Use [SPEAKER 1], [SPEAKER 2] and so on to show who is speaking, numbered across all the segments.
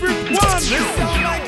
[SPEAKER 1] favorite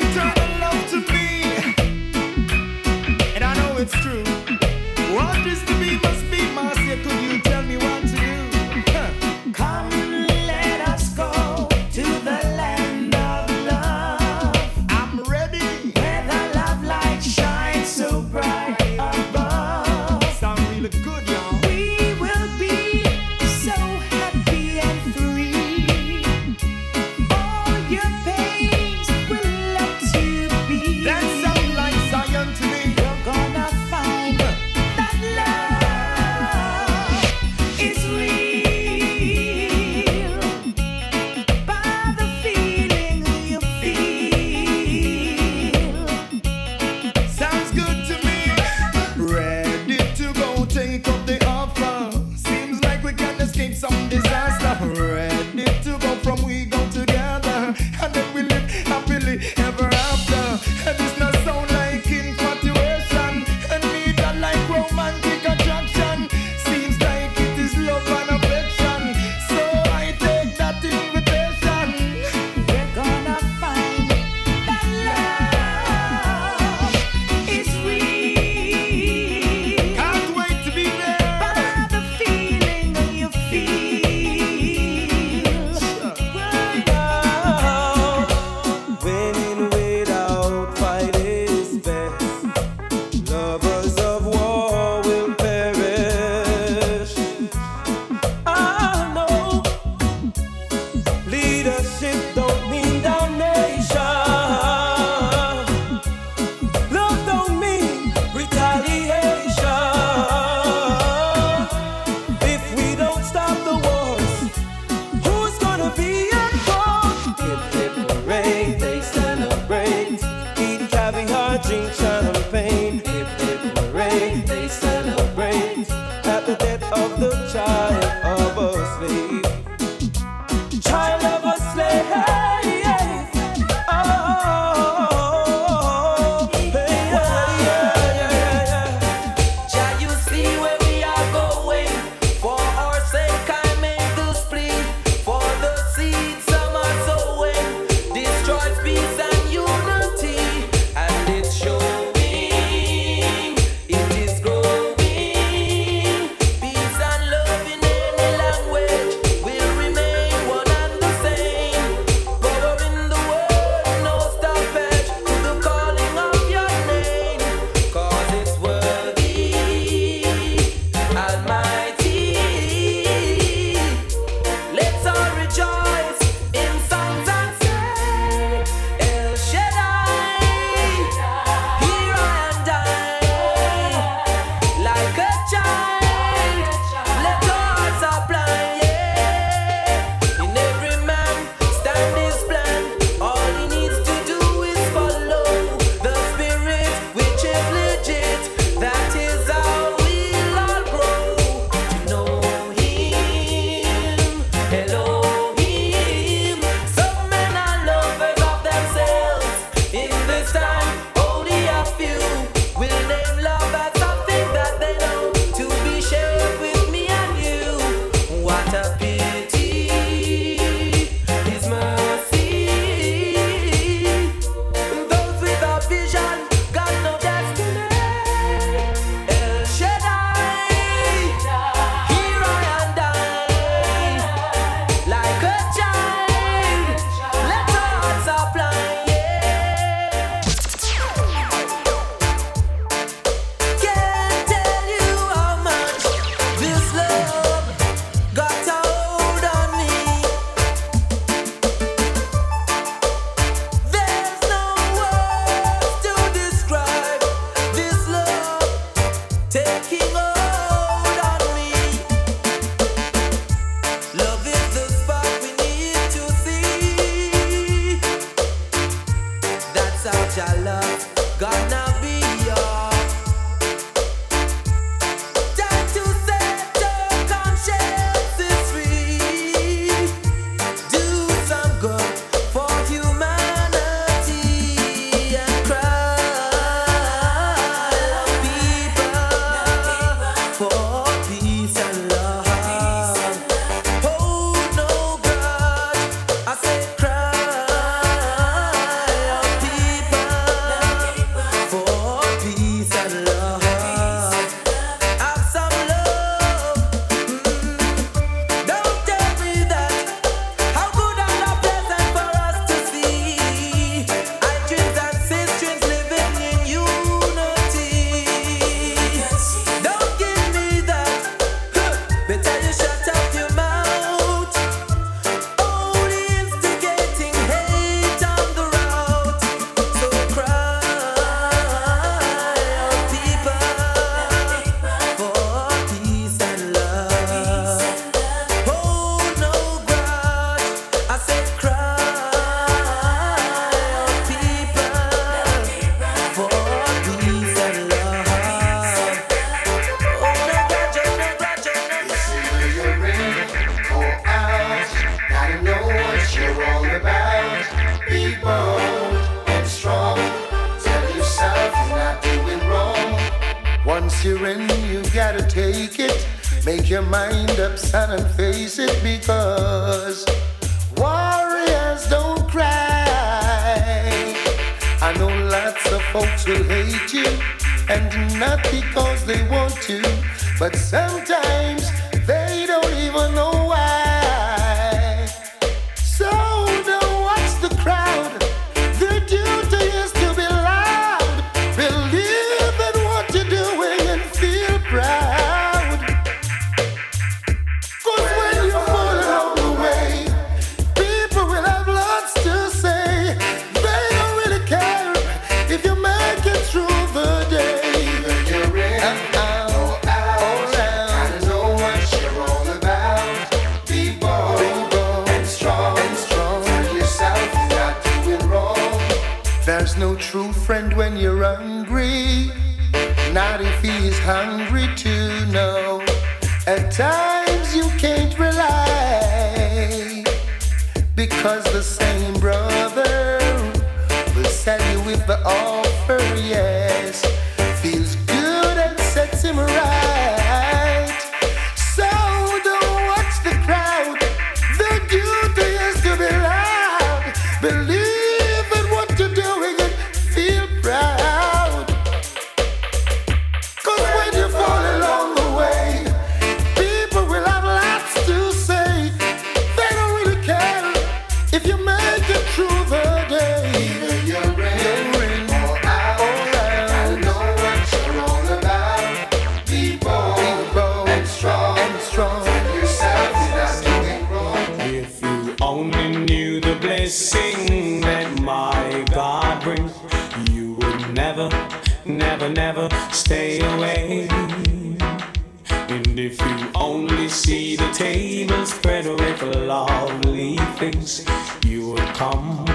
[SPEAKER 2] see the table spread with lovely things, you would come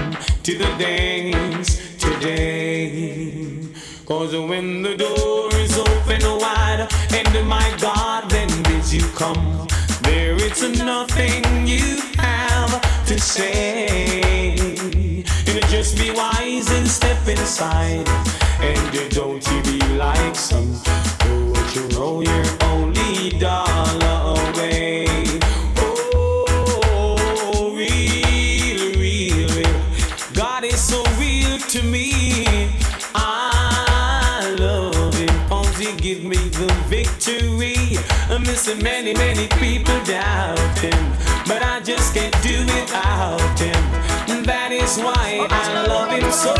[SPEAKER 2] to the dance today. Cause when the door is open wide and my God then bids you come, there is nothing you have to say. And just be wise and step inside. And don't you be like some who you know only dollar away. Oh, real, real, real. God is so real to me. I love him. Cause he give me the victory. I'm missing many, many people doubt him. But I just can't do without him. And that is why I love him so.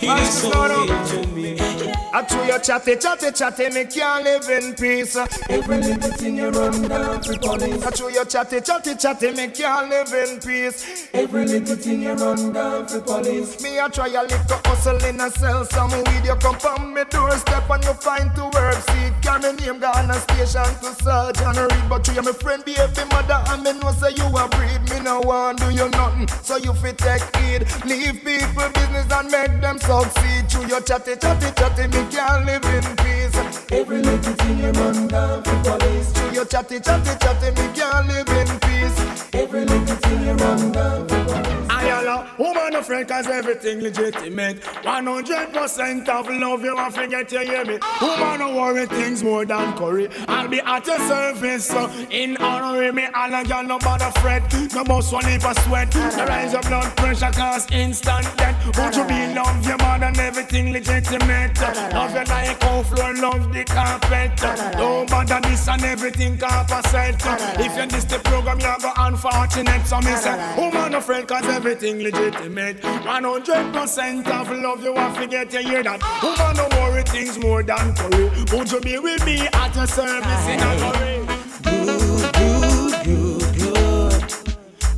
[SPEAKER 2] He's so real to me.
[SPEAKER 3] I chew your chatty, chatty, chatty, me can't live in peace. Every little thing you run down for police. I chew your chatty, chatty, chatty, me can't live in peace. Every little thing you run down for police. Me I try a little hustle in a sell some weed. You come from me doorstep and you find to work. See, carry me name gone a station to Sergeant Reed. But you my friend, baby mother, and me know say you a breed. Me no want do you nothing, so you fit take heed. Leave people business and make them succeed. Chew your chatty, chatty, chatty, me can't live in peace. Every little thing you run down for police. Your chatty, chatty, chatty, me can't live in peace. Every little thing you run down for police. Ayala, woman of friend, cause everything legitimate. 100% of love, you won't forget you hear me. Woman, no worry, things more than curry. I'll be at your service, so in honor of me, all of y'all no bother fret. No one heap of sweat. The rise of blood pressure cause instant death. Would you be love your man and everything legitimate? Love your like how floor, love the carpet. Don't bother this and everything composite. If you miss the program, you're go unfortunate. So me say, woman, no friend, cause everything legitimate. 100% of love, you want to get you hear that. Woman, no worry, things more than curry. Would you be with me at your service in a hurry?
[SPEAKER 2] Good, good, good, good.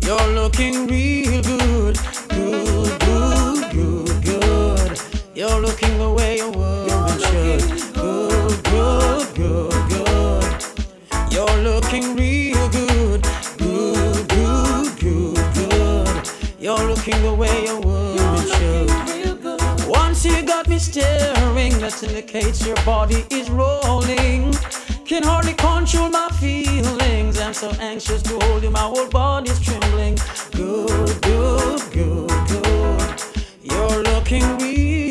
[SPEAKER 2] You're looking real good. Good, good, good, good. You're looking the way a woman Good, good, good, good. You're looking real good. Good, good, good, good. You're looking the way woman should. Once you got me staring, that indicates your body is rolling. Can hardly control my feelings. I'm so anxious to hold you, my whole body's trembling. Good, good, good, good. You're looking real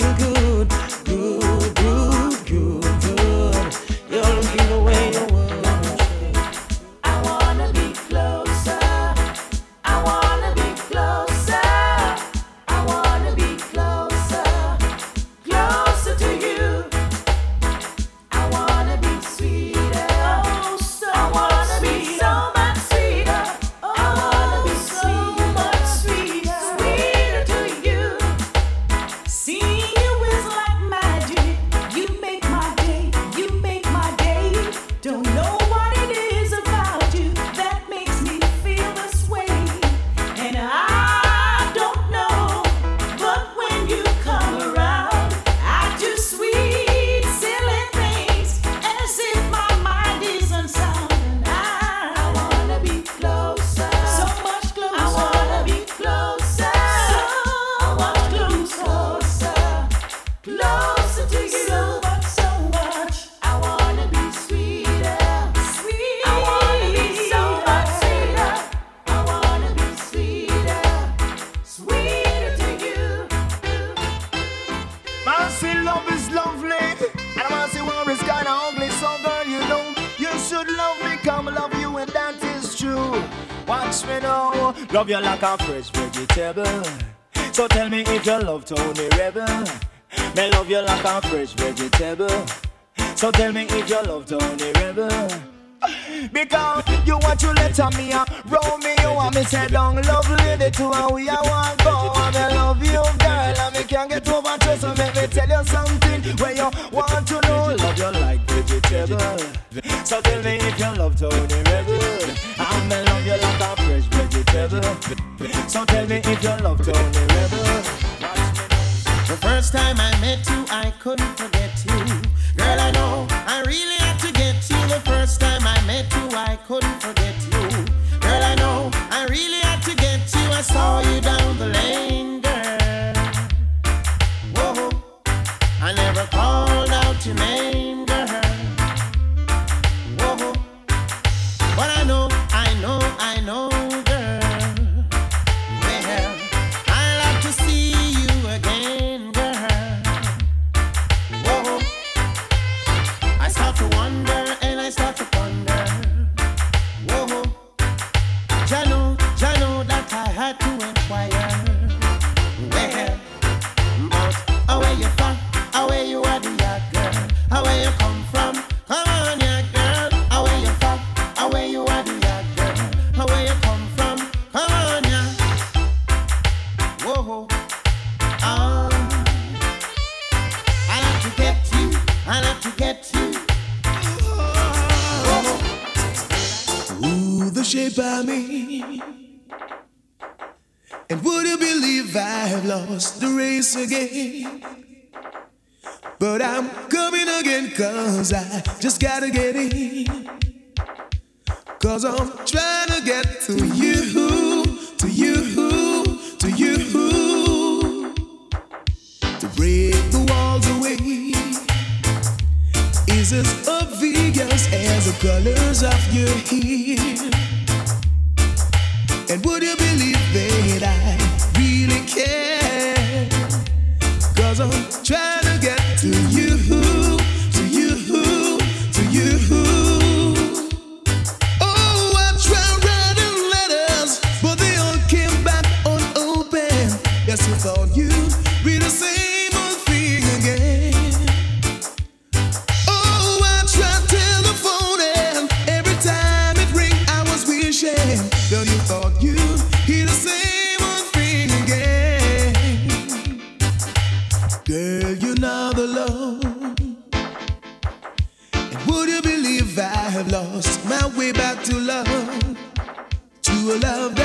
[SPEAKER 4] love Tony Rebel. Me love you like a fresh vegetable. So tell me if you love Tony Rebel. Because you want to let me a you want me say down love The two and we are one go and me love you girl and me can't get over to so make me tell you something where you want to know. Love you like vegetable. So tell me if you love Tony Rebel I me love you like a fresh vegetable. So tell me if you love Tony Rebel
[SPEAKER 5] First time I met you, I couldn't forget you. Girl, I know I really had to get you. The first time I met you, I couldn't forget
[SPEAKER 6] alone. And would you believe I have lost my way back to love? To a love that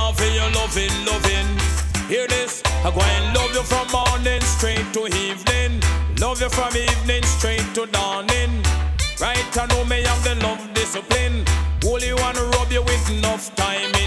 [SPEAKER 6] I
[SPEAKER 2] go and
[SPEAKER 1] love you from morning straight to evening. Love you from evening straight to dawning. Right, I know me have the love discipline. Only wanna rub you with enough timing.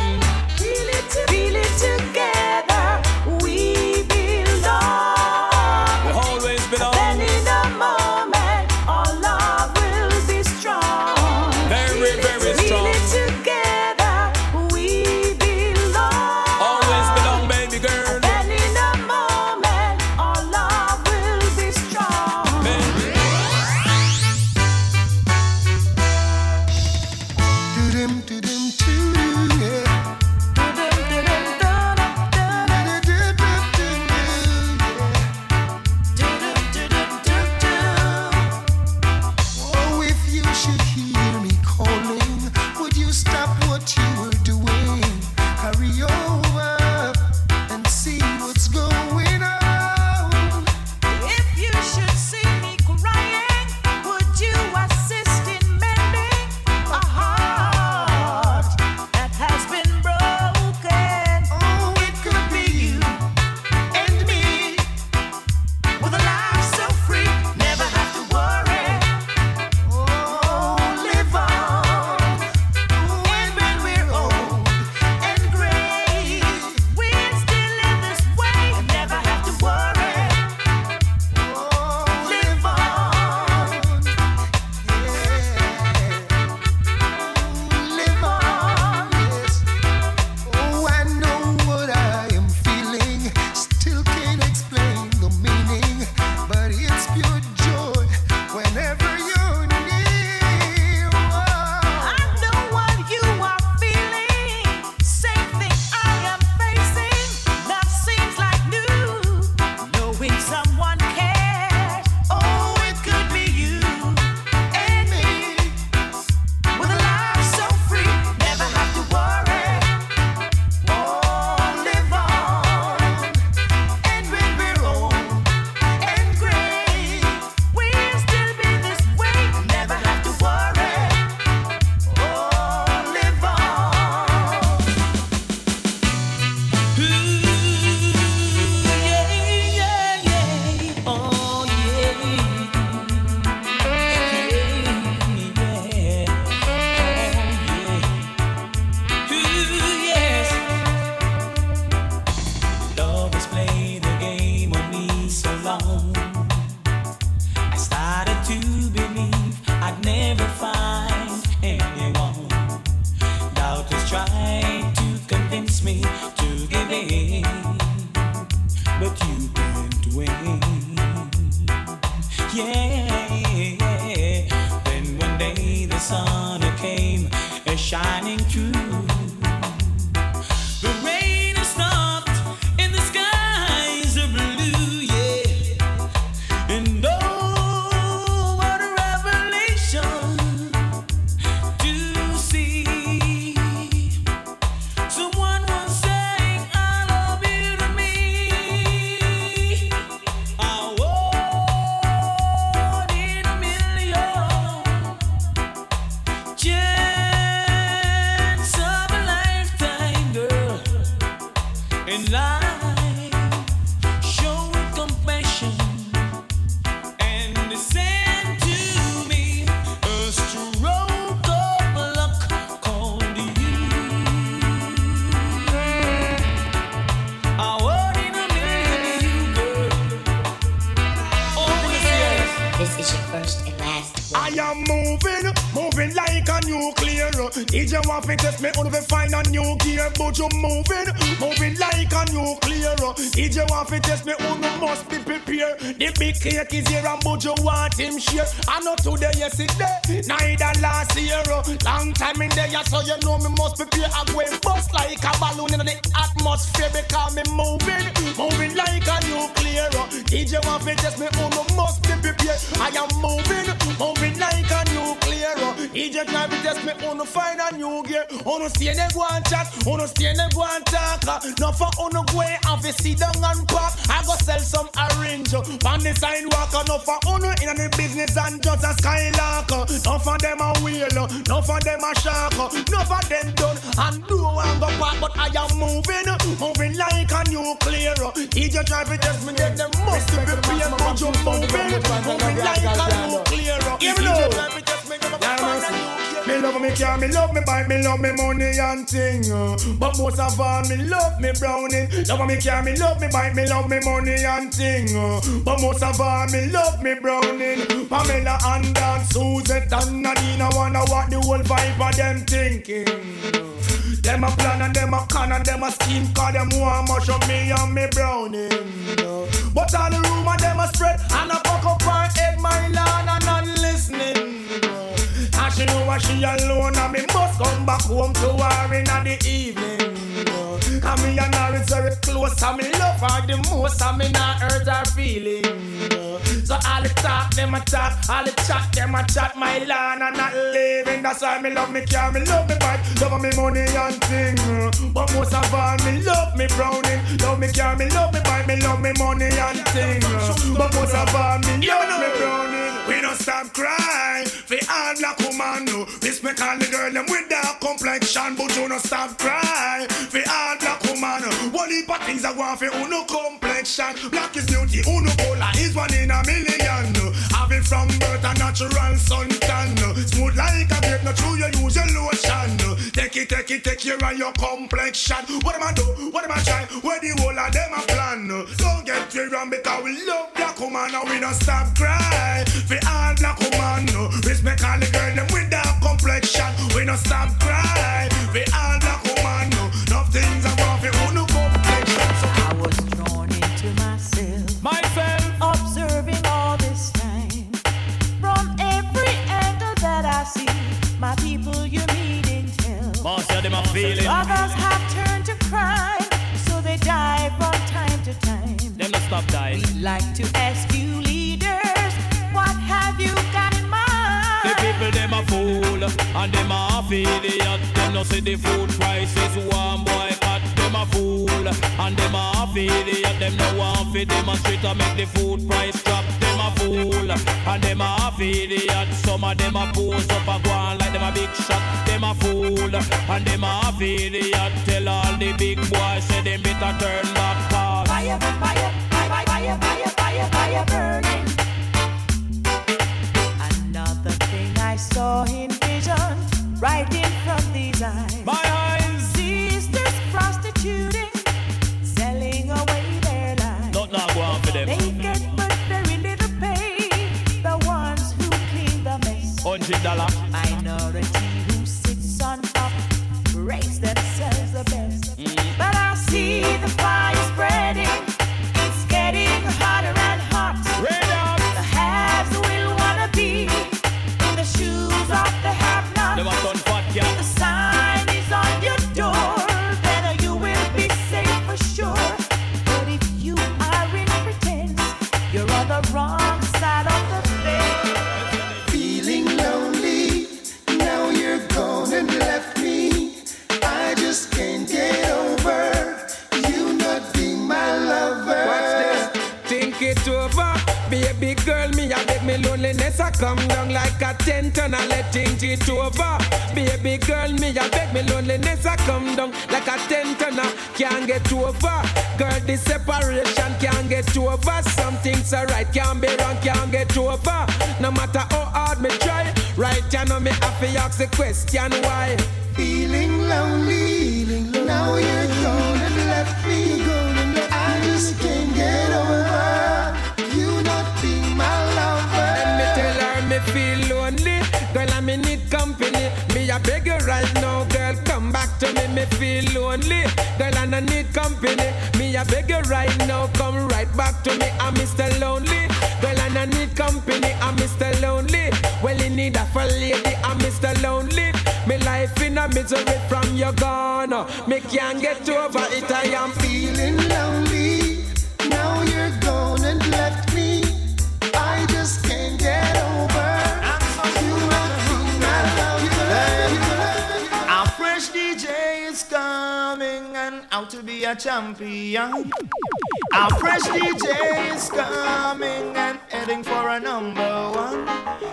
[SPEAKER 7] Cake is
[SPEAKER 1] here and
[SPEAKER 7] Buju
[SPEAKER 1] want
[SPEAKER 7] it just me, ooh, must be
[SPEAKER 8] prepier.
[SPEAKER 9] They be careful, but you want him share. I know today, yesterday, neither last year. Long time in there, so you know me must prepare. I go bust like a balloon in the atmosphere because me moving, moving like a nuclear. DJ want me test me, uno must be prepared. I am moving, moving like a DJ try to test me, uno find a new gear. Uno stay there go and chat, uno stay there go and talk. No for uno go and fi sit down and pop. I go sell some orange on the sidewalk. No for uno in the business and just a skylark. No for them a wheel, no for them a shark. No for them done and do and go back, but I am moving, moving like a nuclear. Just try to test me, then them must be prepared, but you moving, moving like a nuclear. Try me, I'm me love me car, me love me bike, me love me money and thing. Uh. But most of all, me love me browning. Love me car, me love me bike, me love me money and thing. Uh. But most of all, me love me browning. Pamela and Dan, Suzette and Nadine, I wanna what the whole vibe of them thinking. Them a plan and them a con and them a scheme Cause them want much of me and me browning But all the rumor them a spread And a fuck up her head my land and listening know what she alone and me must come back home to her in the evening. Cause me and her is very close and me love her the most and me not hurt her feelings. So all the talk, them a talk, all the chat, them a chat, my land and not living. That's why me love me car, me love me bike, love me money and thing. But most of all, me love me browning, love me car, me love me bike, me love me money and thing. But most of all, me love me browning. We don't stop crying, for all black woman, no. Respect all the girl, them with dark complexion, but you don't stop crying, for all black woman. One heap of things I want for uno complexion. Black is beauty, uno cola is one in a million. From birth, a natural suntan. Smooth like a grape, not true, you use your lotion. Take it, take it, take care of your complexion. What am I do? What am I try? Where the whole of them a plan? Don't get me wrong, because we love black woman and we don't stop cry. For all black woman, respect all the girl them with dark complexion. We don't stop cry. For all
[SPEAKER 1] My people, you need intel.
[SPEAKER 9] Most of them are feeling.
[SPEAKER 1] Others have turned to crime, so they die from time to time.
[SPEAKER 9] Them not stop dying.
[SPEAKER 1] We like to ask you leaders, what have you got in mind?
[SPEAKER 9] The people them a fool and them a idiot. Them no see the food prices one boycott. Them a fool and them a idiot. Them no want fit demonstrate to make the food price drop. Fool and them a idiot. Some of them a pose up a go on like them a big shot. Them a fool and them a idiot. Tell all the big boys say them better turn back.
[SPEAKER 1] Fire, fire, fire, fire, fire, fire, fire, fire burning. I saw in vision right in front these eyes.
[SPEAKER 9] Hundred dollar.
[SPEAKER 10] Come down like a tent and I let it over. Baby girl, me I beg me loneliness I come down like a tent and I can't get over. Girl, this separation can't get over. Some things are right, can't be wrong, can't get over. No matter how hard me try, right? You know me have to ask the question why.
[SPEAKER 6] Feeling lonely, Feeling lonely. now you're gone
[SPEAKER 10] company. Me I beg you right now, girl, come back to me. Me feel lonely, girl and I need company. Me I beg you right now, come right back to me. I'm Mr. Lonely, girl and I need company. I'm Mr. Lonely, well in need of a lady. I'm Mr. Lonely. Me life in a misery from your gone. Me can't get over it. I am
[SPEAKER 6] feeling lonely.
[SPEAKER 3] Out to be a champion. Our fresh DJ is coming and heading for a number one.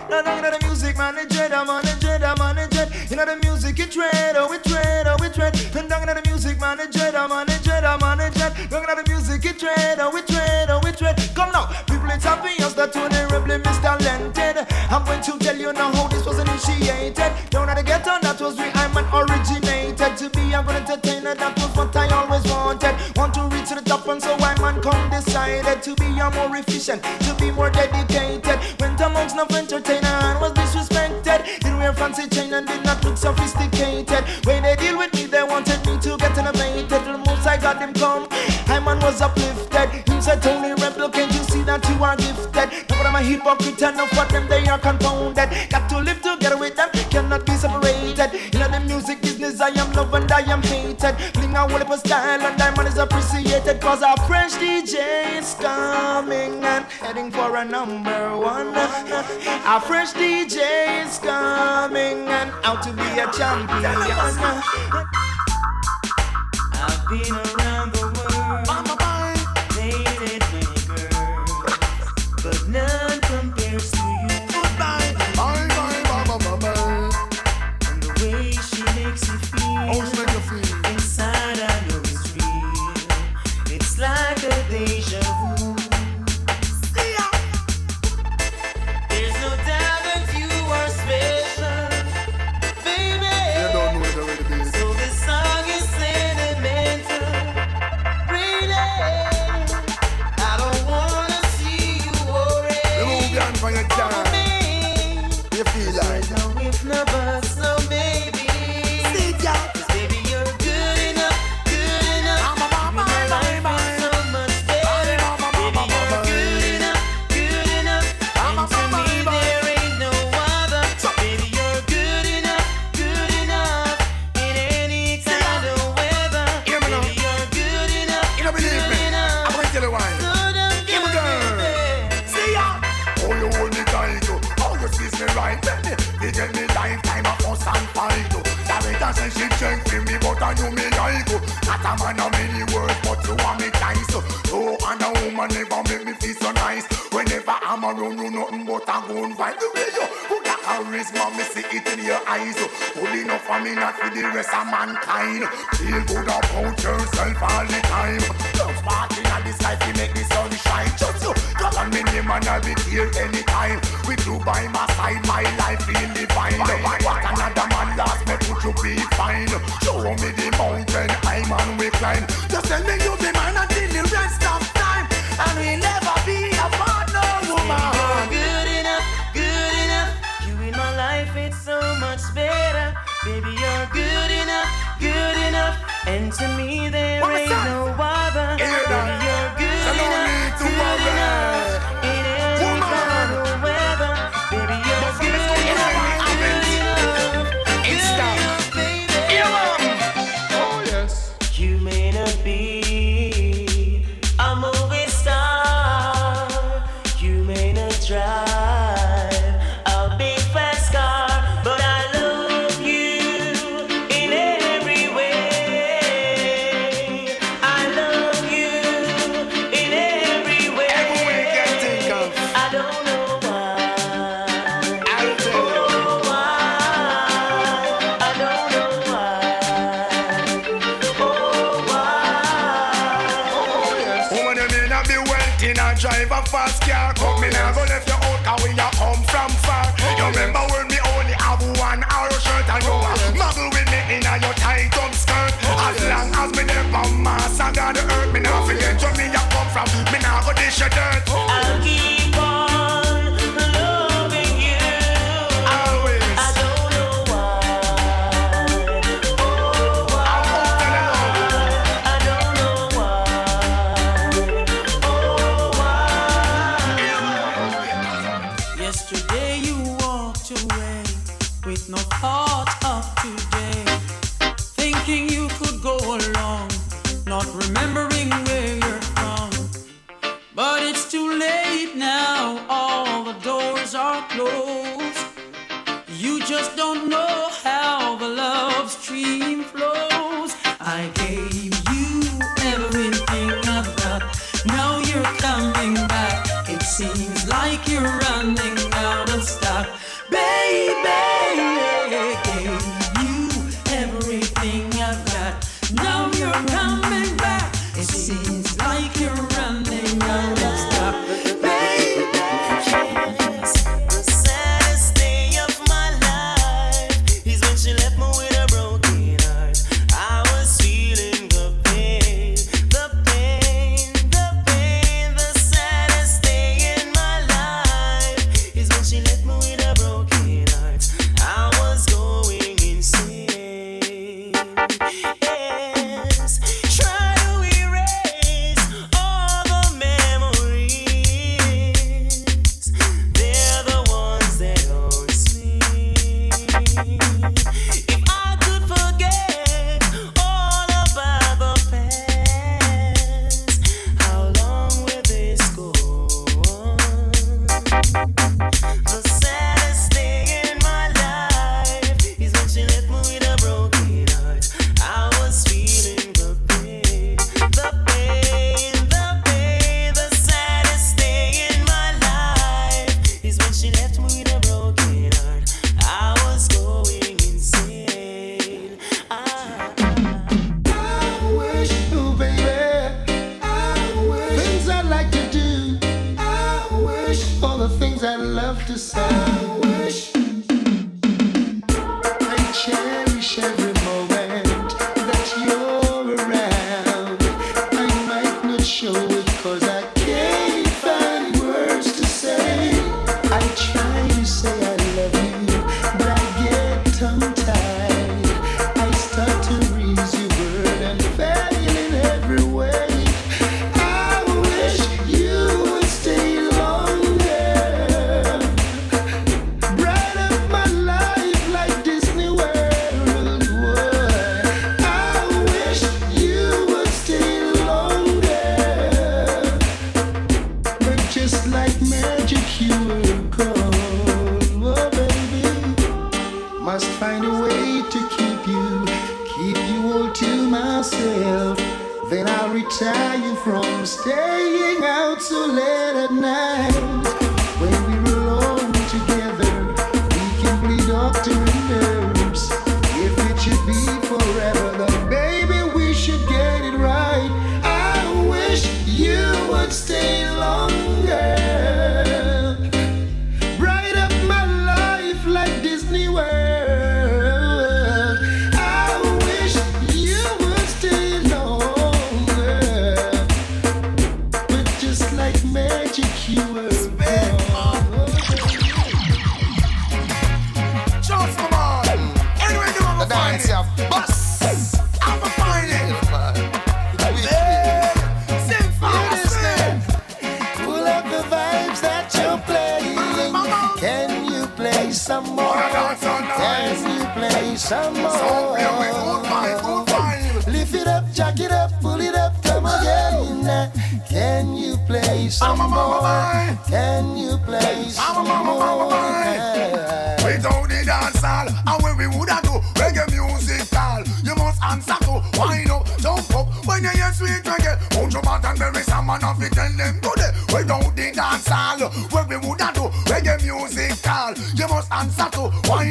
[SPEAKER 3] Look at the music manager, the manager, the manager. You know the music, it tread, oh, it tread, oh, it. And down at the music manager, the manager, the manager. Look at the music, it tread, oh, it tread, oh, it tread. Come now, people, it's obvious that Tony Rebel is talented. I'm going to tell you now how this was initiated. Down at the ghetto, that was where I'm an originated. To be a good entertainer, that wanted. Want to reach to the top, and so I'm man come decided to be a more efficient, to be more dedicated. Went amongst no entertainer and was disrespected. Didn't wear fancy chain and did not look sophisticated. When they deal with me, they wanted me to get elevated. The most I got them come, I man was uplifted. He said, Tony can't you see that you are gifted? Now what I'm a hypocrite and for them they are confounded. Got to live together with them, cannot be separated. You know the music business, I am loved and I am hated. Fling a whole heap of style and diamond is appreciated. Cause our French DJ is coming and heading for a number one. Our French DJ is coming and out to be a champion.
[SPEAKER 11] I've been around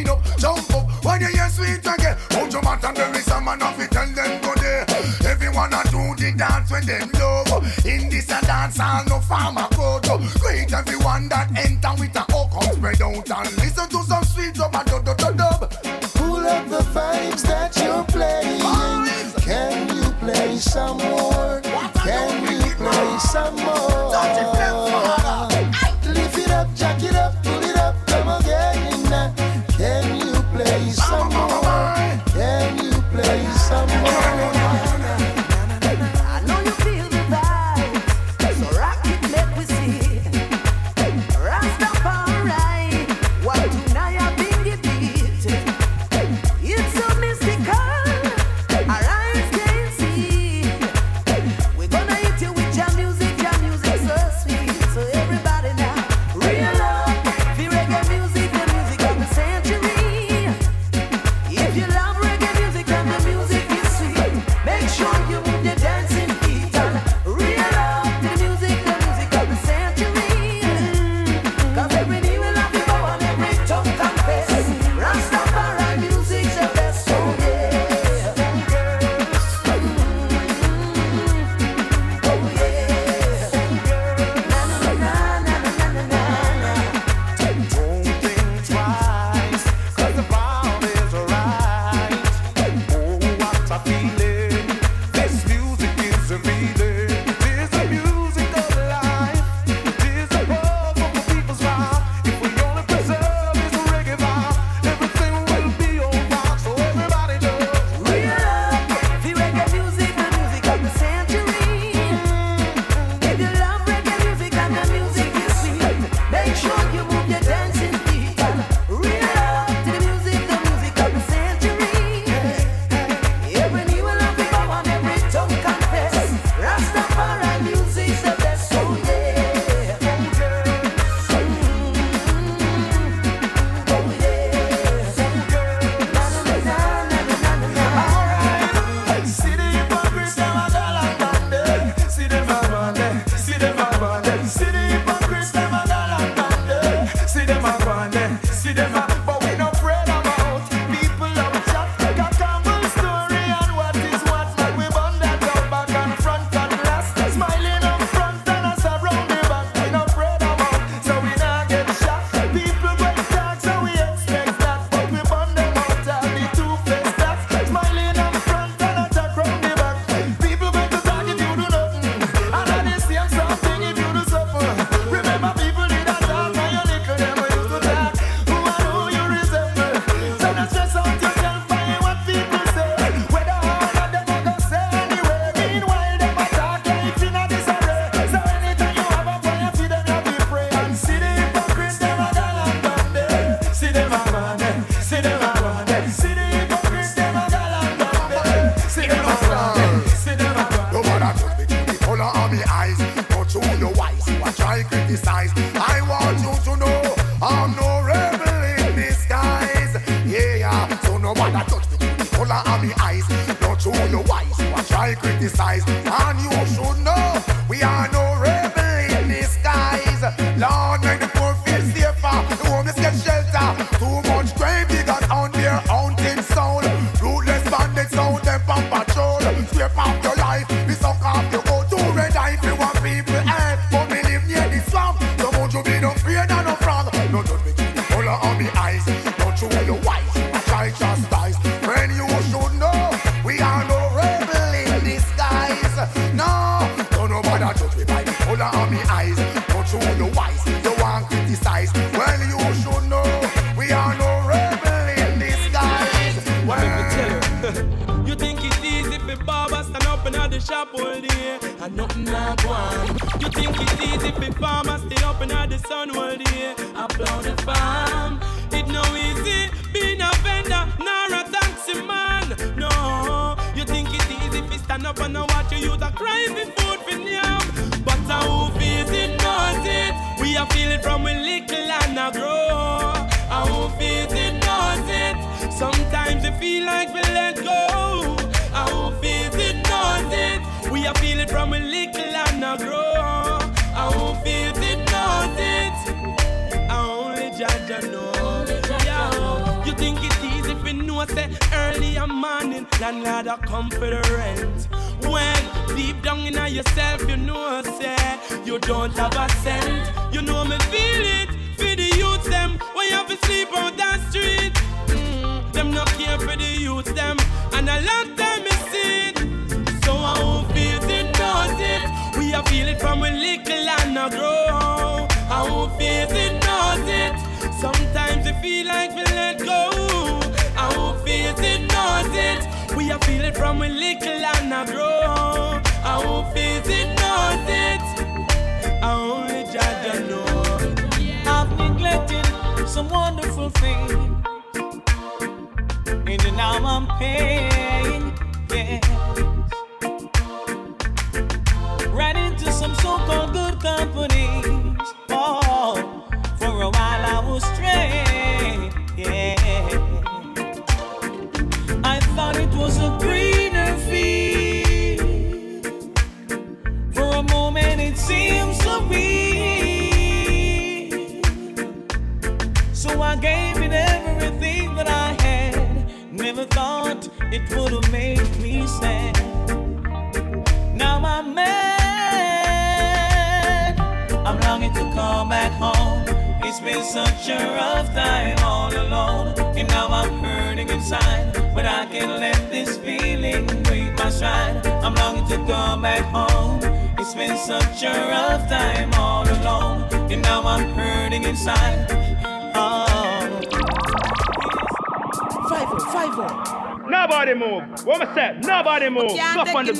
[SPEAKER 3] wind up, jump up. When you hear sweet again, hold your mat and there is a man up, we tell them go there. Everyone a do the dance when them love. In this a dance, all no farmer go to. Greet everyone that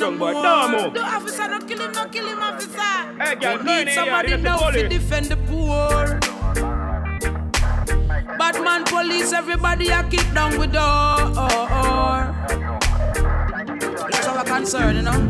[SPEAKER 6] The
[SPEAKER 12] drum, boy. Move.
[SPEAKER 13] No, officer, don't kill him, don't kill him, officer.
[SPEAKER 12] Hey, girl,
[SPEAKER 13] We need somebody now to defend the poor. Batman police, everybody a kick down with door. That's our concern, you know.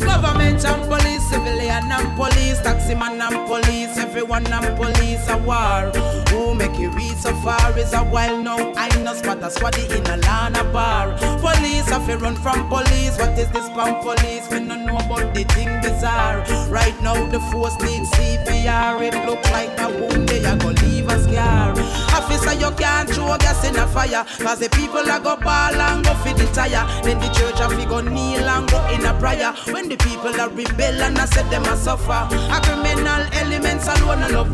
[SPEAKER 13] Government and police, civilian and police, taxi man and police, everyone and police a war. Who make it reach so far is a while now. I know spot a squaddy in a lana bar. Police have to run from police. What is this from police? We don't know about the thing bizarre. Right now the force needs CPR. It look like a wound they a go leave a scar. Officer, you can't throw gas in a fire. Cause the people a go ball and go for the tire. Then the church a fi go kneel and go in a prayer. When the people are rebel and I said them a suffer. A criminal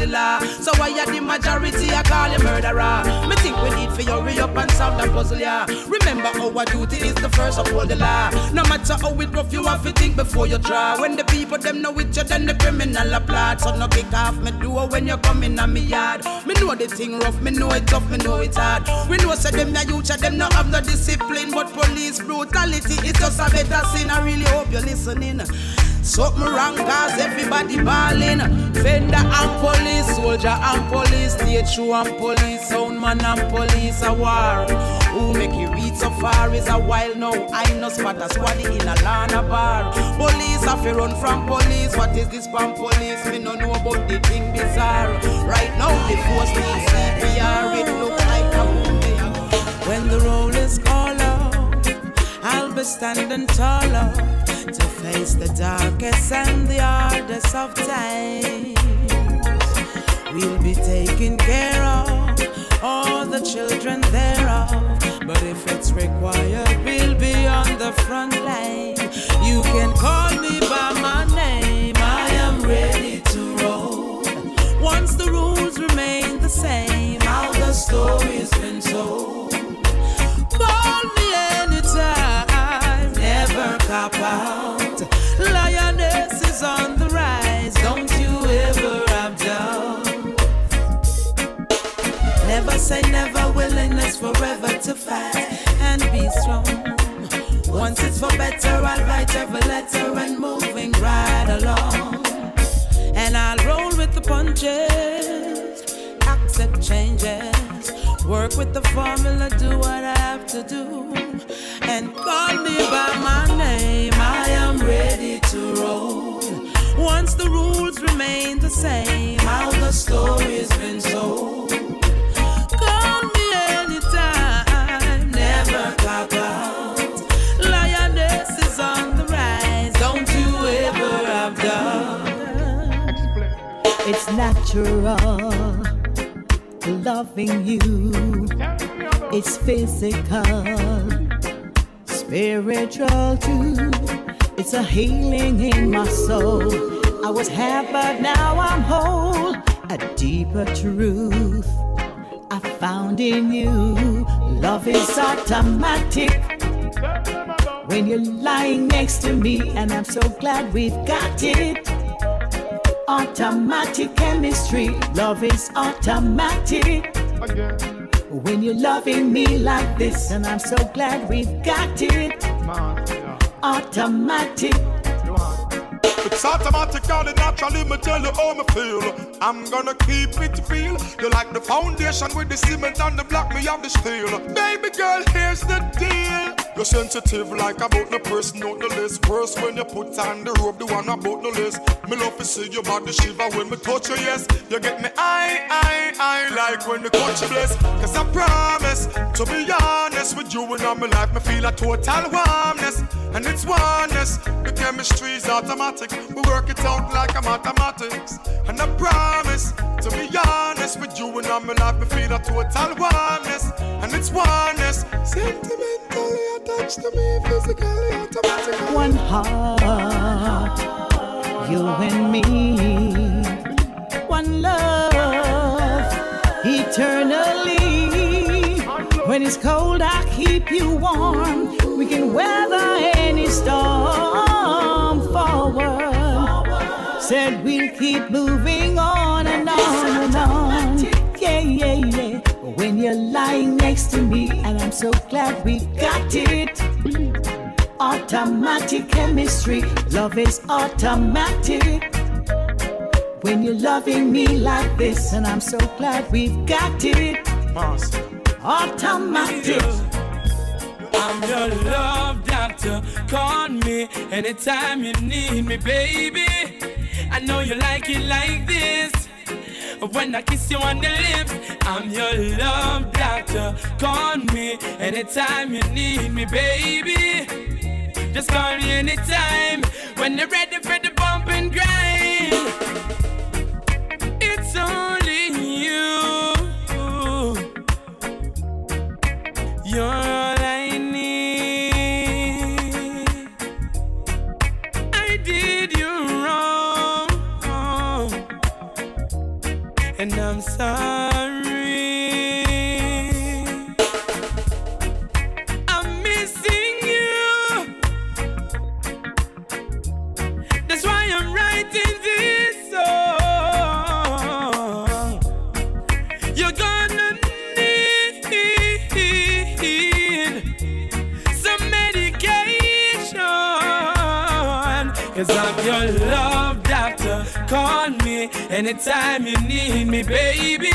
[SPEAKER 13] the law. So why are the majority a call you murderer? Me think we need for you hurry up and solve the puzzle, yeah. Remember our duty is the first uphold the law. No matter how it rough, you have to think before you try. When the people them know it, you then the criminal applaud. So no kick off me door when you come in on me yard. Me know the thing rough, me know it tough, me know it hard. We know say them the youth, them no have no discipline, but police brutality is just a better sin. I really hope you're listening. Something wrong cause everybody ballin'. Fender and police, soldier and police, show and police, sound man and police a war. Who make you reach so far is a while now. I know spot a squaddy in a lana bar. Police have to run from police. What is this from police? Me no know about the thing bizarre. Right now the force needs CPR. It look like a they. When the roll is call out, I'll be standing taller to face the darkest and the hardest of times. We'll be taking care of all the children thereof. But if it's required, we'll be on the front line. You can call me by my name. I am ready to roll. Once the rules remain the same, how the story's been told. Cop out. Lioness is on the rise, don't you ever have doubt. Never say never, willingness forever to fight and be strong. Once it's for better, I'll write every letter and moving right along. And I'll roll with the punches, accept changes, work with the formula, do what I have to do, and call me by my name. I am ready to roll. Once the rules remain the same, how the story's been told. Call me anytime, never clock out. Lioness is on the rise, don't you ever have doubt.
[SPEAKER 1] It's natural loving you. It's physical, spiritual too. It's a healing in my soul. I was half, but now I'm whole. A deeper truth I found in you. Love is automatic when you're lying next to me, and I'm so glad we've got it. Automatic chemistry, love is automatic. When you're loving me like this, and I'm so glad we've got it. Automatic.
[SPEAKER 14] It's automatically, naturally, me tell you how me feel. I'm gonna keep it real. You like the foundation with the cement and the block, me have the steel. Baby girl, here's the deal. You're sensitive like about the person on the list. Worse when you put on the robe, the one about the list. Me love to see your body shiver when me touch you, yes. You get me I, I, I like when the coach bless. Cause I promise to be honest with you and all my life, me feel a total warmness. And it's oneness. The chemistry's automatic. We work it out like a mathematics. And I promise to be honest with you and all my life, me feel a total oneness. And it's oneness. Sentimentally attached to me, physically automatic.
[SPEAKER 1] One heart, you and me. One love, eternally. When it's cold, I keep you warm. We can weather any storm forward. Said we'll keep moving on When you're lying next to me, and I'm so glad we got it. Automatic chemistry, love is automatic. When you're loving me like this, and I'm so glad we've got it. Automatic.
[SPEAKER 10] I'm your love doctor. Call me anytime you need me, baby. I know you like it like this. When I kiss you on the lips, I'm your love doctor. Call me anytime you need me, baby. Just call me anytime when you're ready for the bump and grind. It's only you. You're and Call me anytime you need me, baby.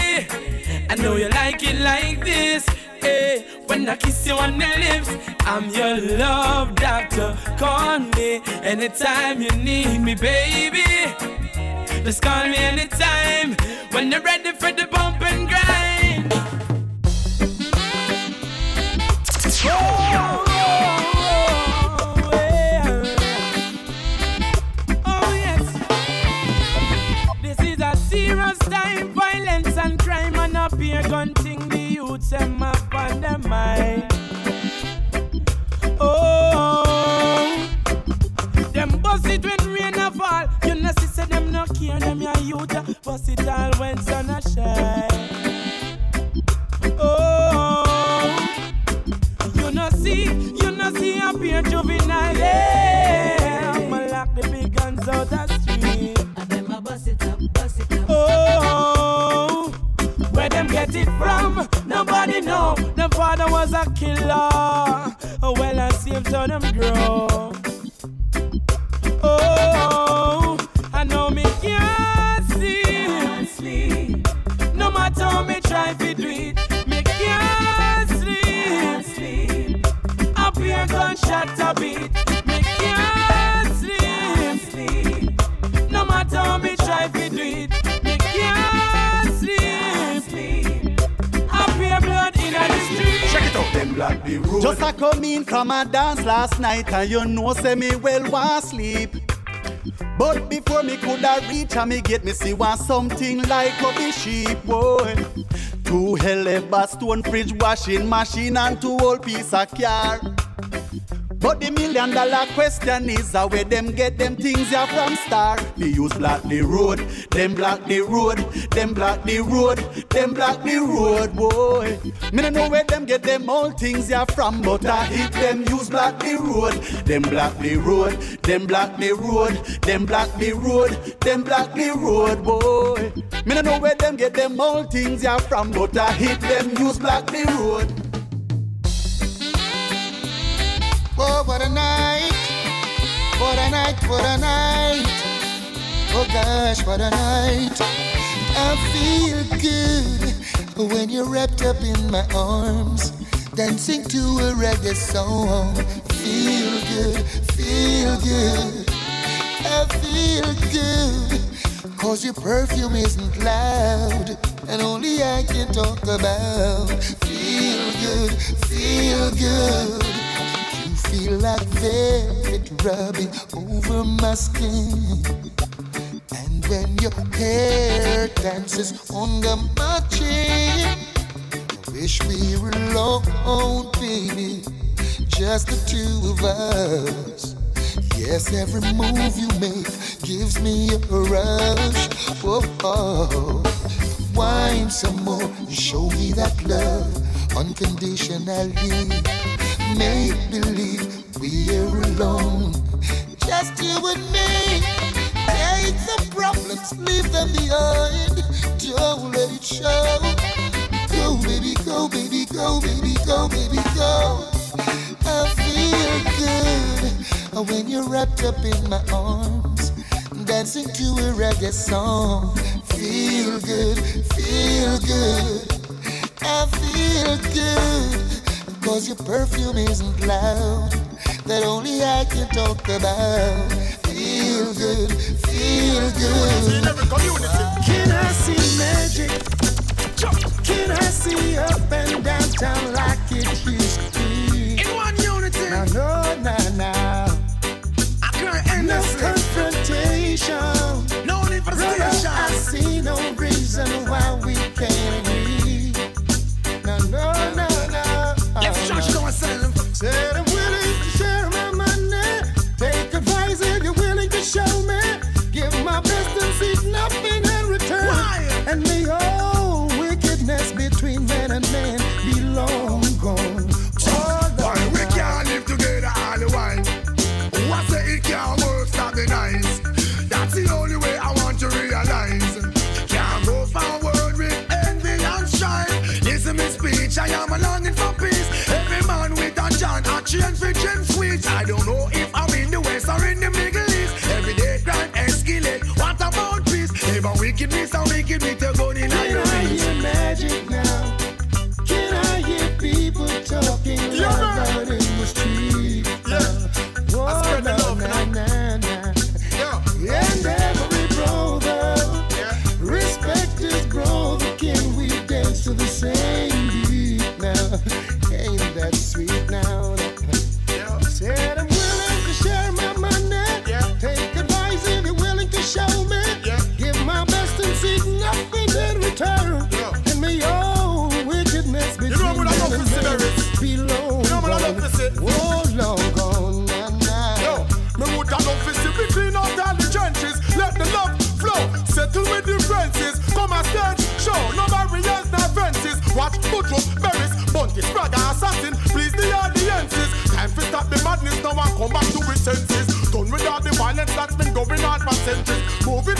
[SPEAKER 10] I know you like it like this. Hey, when I kiss you on the lips, I'm your love doctor. Call me anytime you need me, baby. Just call me anytime when you're ready for the bump and grind. Up here gunting the youths them up on their mind. Oh, them bust it when rain a fall. You know, see, them no care, them your youth. a Bust it all when sun a shine. Oh, you know, see, you know, see, up here juvenile. Yeah, I'ma lock the big guns out where them get it from? Nobody know. Them father was a killer. Oh, well, I see him so them grow. Oh, Blood
[SPEAKER 15] be rude. Just a come in from a dance last night and you know say me well want sleep. But before me coulda reach and me get me see want something like a the sheep boy. Two hell ever stone fridge washing machine and two old piece of car. But the million dollar question is how where them get them things ya from star. Me use block the road, them block the road, them block the road, them block the road, boy. Me no know where them get them all things ya from, but I hit them use block the road, them block the road, them block the road, them block the road, them block the road, boy. Me no know where them get them all things ya from, but I hit them use block the road.
[SPEAKER 6] Oh, what a night. What a night, what a night. Oh gosh, what a night. I feel good when you're wrapped up in my arms, dancing to a reggae song. Feel good, feel good. I feel good. Cause your perfume isn't loud, and only I can talk about. Feel good, feel good. Feel like velvet rubbing over my skin. And when your hair dances under my chin, I wish we were alone, baby. Just the two of us. Yes, every move you make gives me a rush. Whoa, oh. Wine some more, show me that love unconditionally. Make believe we're alone, just you and me. Take the problems, leave them behind. Don't let it show. Go, baby, go, baby, go, baby, go, baby, go. I feel good when you're wrapped up in my arms, dancing to a reggae song. Feel good, feel good. I feel good, cause your perfume isn't loud, that only I can talk about. Feel good, feel good.
[SPEAKER 16] Can I see magic? Can I see up and downtown like it used to be? In one unity. Now, no, no, no. I can't end no confrontation. No need for I see no Said I'm willing to share my money. Take advice if you're willing to show me. Give my best and seek nothing in return. And may all
[SPEAKER 17] oh, change for gem sweet. I don't know if I'm in the west or in the middle east. Every day crime escalate. What about peace? Never wickedness and wicked me to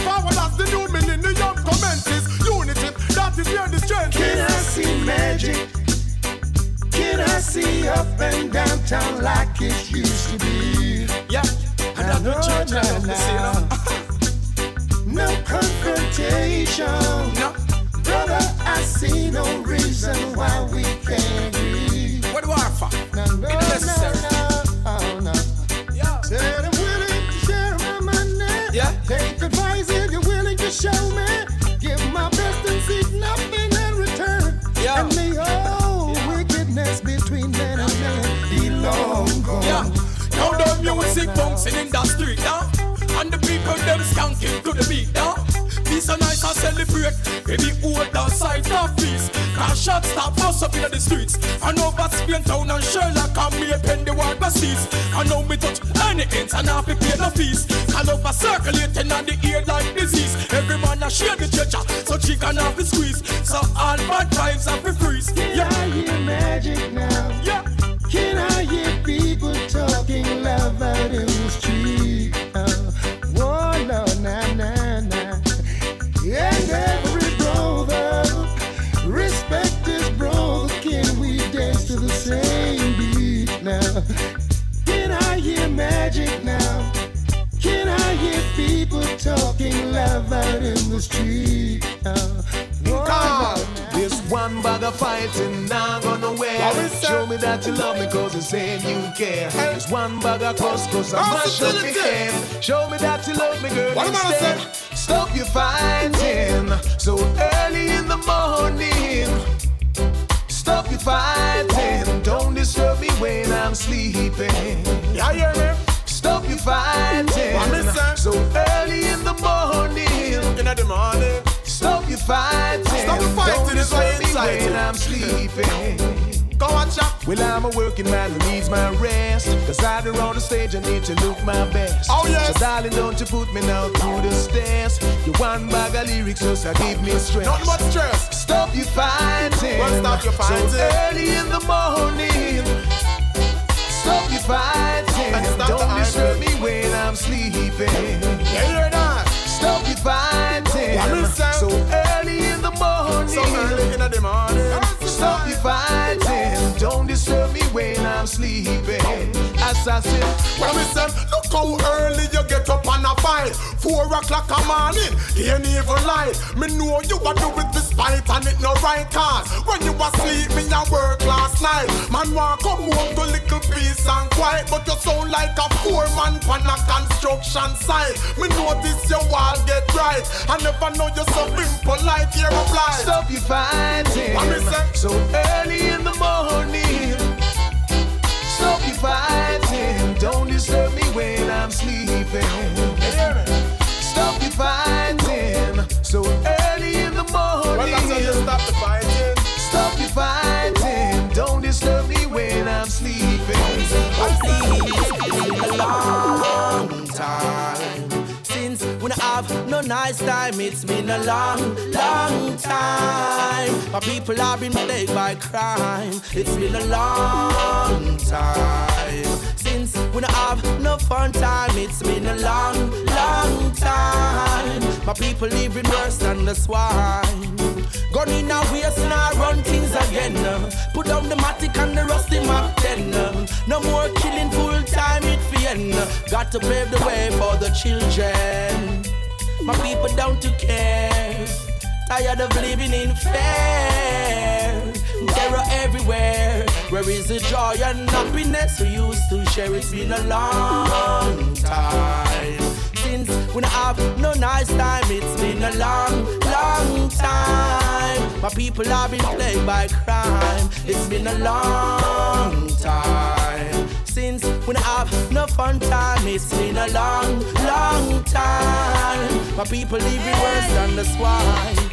[SPEAKER 17] forward as the new millennium commences. Unity, that is where the strength
[SPEAKER 16] Can I see magic? Can I see up and downtown like it used to be?
[SPEAKER 17] Yeah,
[SPEAKER 16] and the church I love to see, No confrontation. No. Brother, I see no reason why we
[SPEAKER 9] music bouncing in the street now. And the people them skanking to the beat now. Be so nice and celebrate. Baby, hold the side of peace.
[SPEAKER 16] Cause shots stop bust up in the streets. And over Spain town and Sherlock and me pen the war cease. I know me touch any ends and half pay no fees. Call over circulating on the ear like disease. Every man a share the treasure, so she can have the squeeze. So all bad vibes have to freeze.
[SPEAKER 6] Can
[SPEAKER 16] Yeah.
[SPEAKER 6] I hear magic now?
[SPEAKER 16] Yeah.
[SPEAKER 6] Can I hear people talking love out in the street? Magic now? Can I hear people talking love out in the street? Oh, oh,
[SPEAKER 5] This one of fighting not gonna wear.
[SPEAKER 6] What is that?
[SPEAKER 5] Show me that you love me cause you saying you care. This one of cuss cause I mash up your head. Show me that you love me girl
[SPEAKER 6] What am I
[SPEAKER 5] instead. Stop your fighting so early in the morning. Stop your fighting. Don't disturb me when I'm sleeping.
[SPEAKER 16] Yeah, hear me?
[SPEAKER 5] Stop your fighting
[SPEAKER 16] What me say?
[SPEAKER 5] so early in the morning.
[SPEAKER 16] In the morning.
[SPEAKER 5] Stop your fighting.
[SPEAKER 16] Stop your fighting,
[SPEAKER 5] Don't disturb me when. I'm sleeping.
[SPEAKER 16] Go watch out.
[SPEAKER 5] Well, I'm a working man who needs my rest. Cause out there on the stage, I need to look my best.
[SPEAKER 16] Oh, yes.
[SPEAKER 5] So, darling, don't you put me now through the stairs. You one bag of lyrics just to give me stress.
[SPEAKER 16] Nothing but stress.
[SPEAKER 5] Stop your fighting.
[SPEAKER 16] Well, stop your fighting.
[SPEAKER 5] So early in the morning. Stop your fighting.
[SPEAKER 16] And stop
[SPEAKER 5] don't disturb me when I'm sleeping.
[SPEAKER 16] You hear that?
[SPEAKER 5] Stop your fighting.
[SPEAKER 16] What me say?
[SPEAKER 5] So early in the morning.
[SPEAKER 16] So early in the morning.
[SPEAKER 5] Stop your fighting. Don't disturb me when I'm sleeping. Assassin.
[SPEAKER 16] When we say, look how early you get up on a fight. Four o'clock a morning, ain't even light. Me know you a do it despite and it no right cause. When you asleep, me a work last night. Man want come home to little peace and quiet, but you sound like a poor man on a construction site. Me notice your wall get right. I never know you so impolite. Here reply.
[SPEAKER 5] Stop your fighting.
[SPEAKER 16] What me say?
[SPEAKER 5] So early in the morning. Stop your fighting. I'm sleeping. Stop your fighting. So early in the morning.
[SPEAKER 16] Well, that's how stop the fighting.
[SPEAKER 5] Stop your fighting. Don't disturb me when I'm sleeping.
[SPEAKER 13] a long time since when I have no nice time. It's been a long, long time. My people have been plagued by crime. It's been a long time since when I have no fun time. It's been a long, long time. My people living worse than the swine. Gun in a waist now run things again. Put down the matic and the rusty 10. uh. No more killing full time it fiend. Got to pave the way for the children. My people don't to care. Tired of living in fear. Terror everywhere. Where is the joy and happiness we used to share? It's been a long time since I have no nice time. It's been a long, long time. My people have been plagued by crime. It's been a long time since I have no fun time. It's been a long, long time. My people living worse than the swine.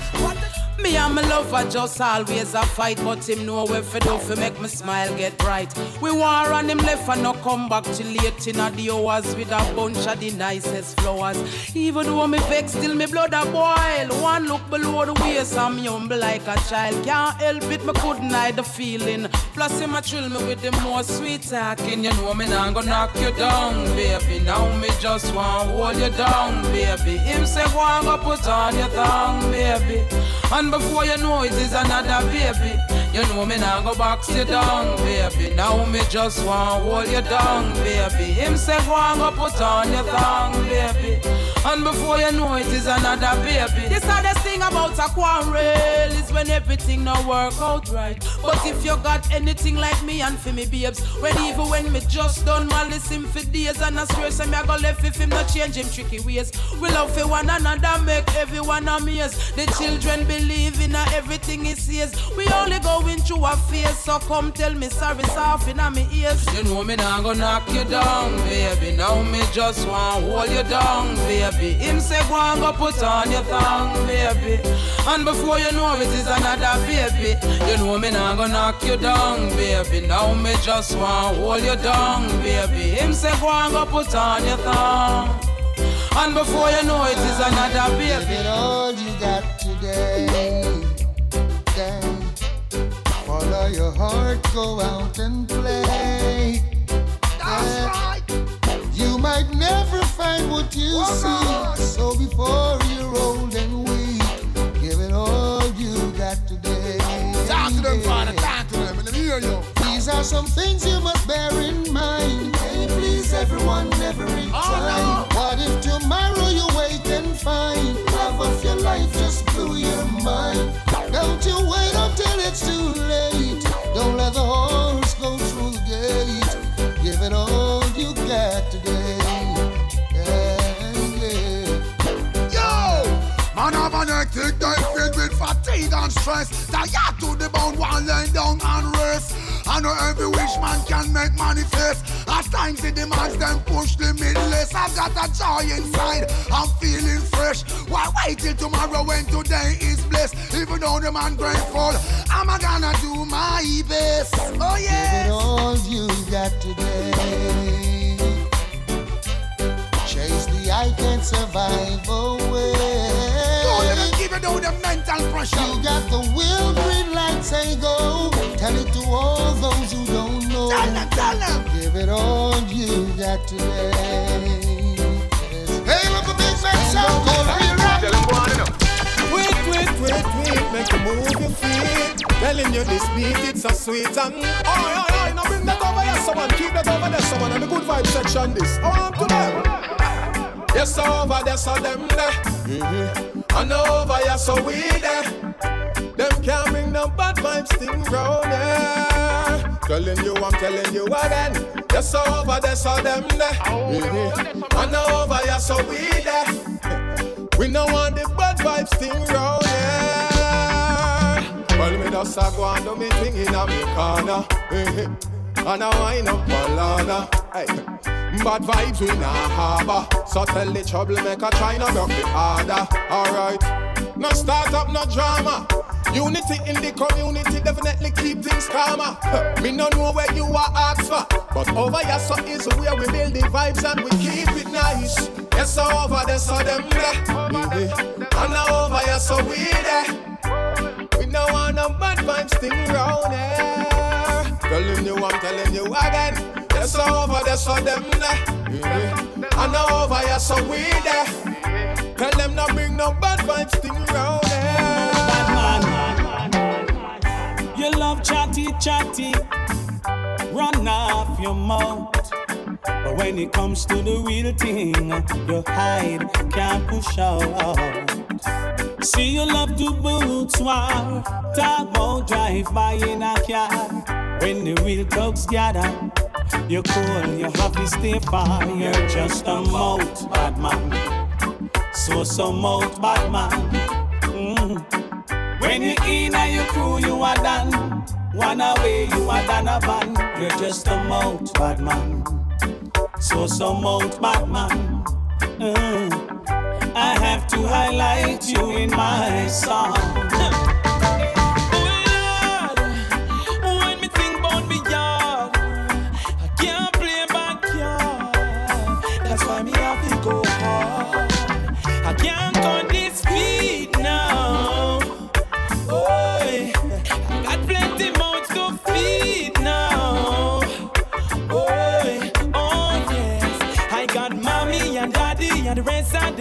[SPEAKER 13] Me and my lover just always a fight, but him know where fi do make me smile get bright. We war on him left and no come back till late in the hours with a bunch of the nicest flowers. Even though me vex, still me blood a boil. One look below the waist, I'm humble like a child. Can't help it, me couldn't hide the feeling. Plus him a thrill me with the more sweet talking. You know me nah gonna knock you down, baby. Now me just want hold you down, baby. Him say go and go put on your tongue, baby. And before you know it is another baby. You know me now go box you down, baby. Now me just want hold you down, baby. Him say go and go put on your tongue, baby. And before you know it is another baby. This hardest thing about a quarrel is when everything not work out right. But if you got anything like me and for me babes, when even when me just done malice him for days and I swear say me I go left if him not change him tricky ways. We love for one another, make everyone amazed. The children believe in everything he says. We only going through a phase, so come tell me sorry, soft in me ears. You know me now go knock you down, baby. Now me just want hold you down, baby. Baby. Him say go and go put on your thong, baby. And before you know it is another baby. You know me not gonna knock you down, baby. Now me just want hold you down, baby. Him say go and go put on your thong. And before you know it is another baby.
[SPEAKER 6] Give it all you got today. Then follow your heart, go out and play. That's right. You might never find what you see. So before you're old and weak, give it all you got today.
[SPEAKER 17] Talk to them, father, talk to them, let me hear you.
[SPEAKER 6] These are some things you must bear in mind. Can't please everyone every oh, time. What if tomorrow you wake and find love of your life just blew your mind? Don't you wait until it's too late. Don't let the horse go through the gate. Give it all you got today.
[SPEAKER 17] Man have an hectic day filled with fatigue and stress. Tired to the bone, one lay down and rest. I know every wish man can make manifest. At times it demands them push limitless. I've got a joy inside, I'm feeling fresh. Why wait till tomorrow when today is blessed? Even though the man grateful, I'm a gonna do my best. Oh
[SPEAKER 6] Give
[SPEAKER 17] yeah.
[SPEAKER 6] it all you got today. Chase the I can't survive oh, away.
[SPEAKER 17] Don't let them give it all the mental pressure.
[SPEAKER 6] You got the will, green light, say go. Tell it to all those who don't know.
[SPEAKER 17] Tell them, tell them.
[SPEAKER 6] Give it all you got today. Hey, look a big man sound called real rock.
[SPEAKER 16] Wait, wait, wait, wait, make you move your feet. Telling you this beat, it's a sweet and oh, oh, oh, now bring that over here, someone. Keep that over there, someone. And the good vibe section, this. Oh, I'm to them. Yes, over there, so them there. Mm-hmm. And over here, so we there. Them can't bring no bad vibes thing round here. Telling you, I'm telling you again. Yes, over there, so them there. Mm-hmm. And over here, so we there. We no want the bad vibes thing round here. Well, me just a go and do me thing in a me corner. eh, eh. And I wind up Malana. Hey. Bad vibes we nah harbor. So tell the troublemaker try not broke the order. Alright. No start up, no drama. Unity in the community definitely keep things calmer. Me no know where you are asked for, but over here so is where we build the vibes and we keep it nice. Yes, so over there so them there, and now over here so we there. We no want no bad vibes thing round here. Telling you, I'm telling you again. Yes, over there so them there, Mhm. and over here so we there. Tell them not bring no bad vibes thing round here.
[SPEAKER 18] You love chatty chatty, run off your mouth. But when it comes to the real thing, you hide, can't push out. See you love to boot swap, talk about drive by in a car. When the real thugs gather, you cool, you happy stay far. You're just a mouth bad man, so so mouth bad man. Mm. When you in and your crew, you are done. One away, you are done a ban. You're just a mouth bad man. So so mouth bad man. Mm. I have to highlight you in my song.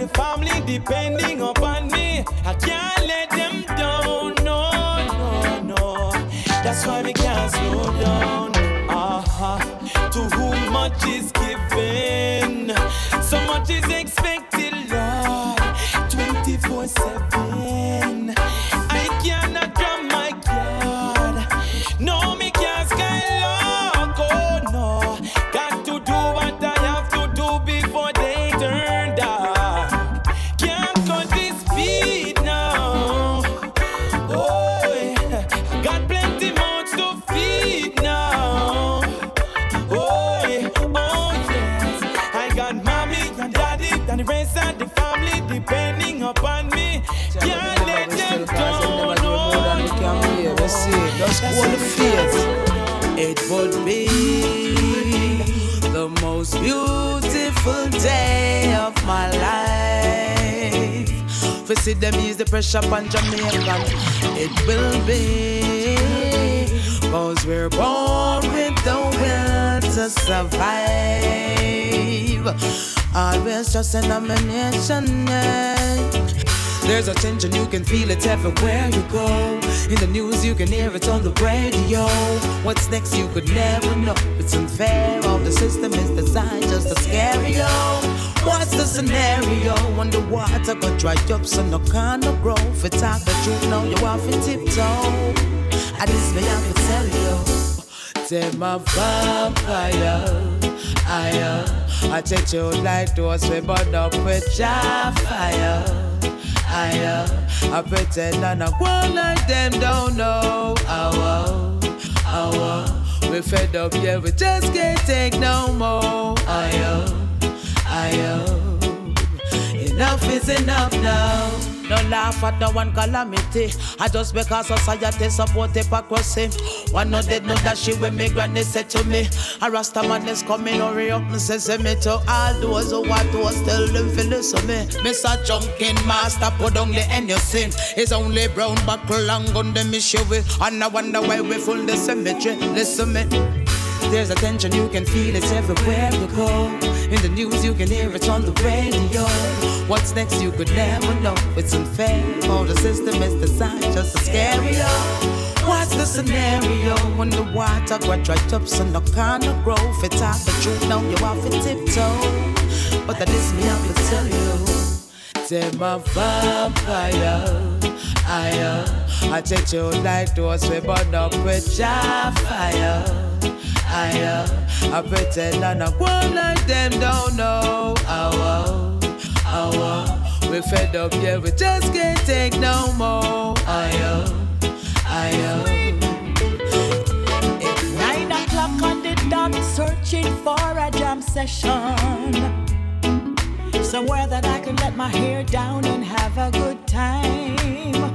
[SPEAKER 18] the family depending upon me. I can't let them down, no, no, no. That's why we can't slow down. Uh-huh. To whom much is given, so much is expected, Lord. 24 7. My
[SPEAKER 13] life. For see them ease the pressure on Jamaica, it will be. Cause we're born with the will to survive. Always just an nomination. There's a tension, you can feel it everywhere you go. In the news, you can hear it on the radio. What's next, you could never know. It's unfair, all the system is designed just to scare you. What's the scenario? Underwater, got dry up, so no kind of growth. It's talk the truth, now you off a tiptoe. I just may have to tell you. Say my vampire, I, I take you like those we burn up with your fire. I, I pretend and I go like them don't know. Oh, oh, oh. We fed up, yeah, we just can't take no more. I, enough is enough now. No laugh at the one calamity. I just because society support hypocrisy. One no dead, no that she when me granny said to me. A rasta man is coming, hurry up and says to me to all those who want to still live for listen me. A junkin master, put on the end you sin. It's only brown buckle long gun the miss you with. And I wonder why we full the cemetery. Listen me. There's a tension, you can feel it everywhere you go. In the news, you can hear it on the radio. What's next, you could never know. It's unfair, all the system is designed just to scare you. What's the scenario when the water got right up, so no kind of growth? It's out the truth, now you off a tiptoe. But that is me, I will tell you. Say my vampire, I, uh, I take you like those we burn up with your fire. I, uh, I pretend and I go like them don't know. Oh, oh, oh, oh. We fed up, yeah, we just can't take no more. I, uh, I, uh.
[SPEAKER 1] Nine o'clock on the dot, searching for a jam session. Somewhere that I can let my hair down and have a good time.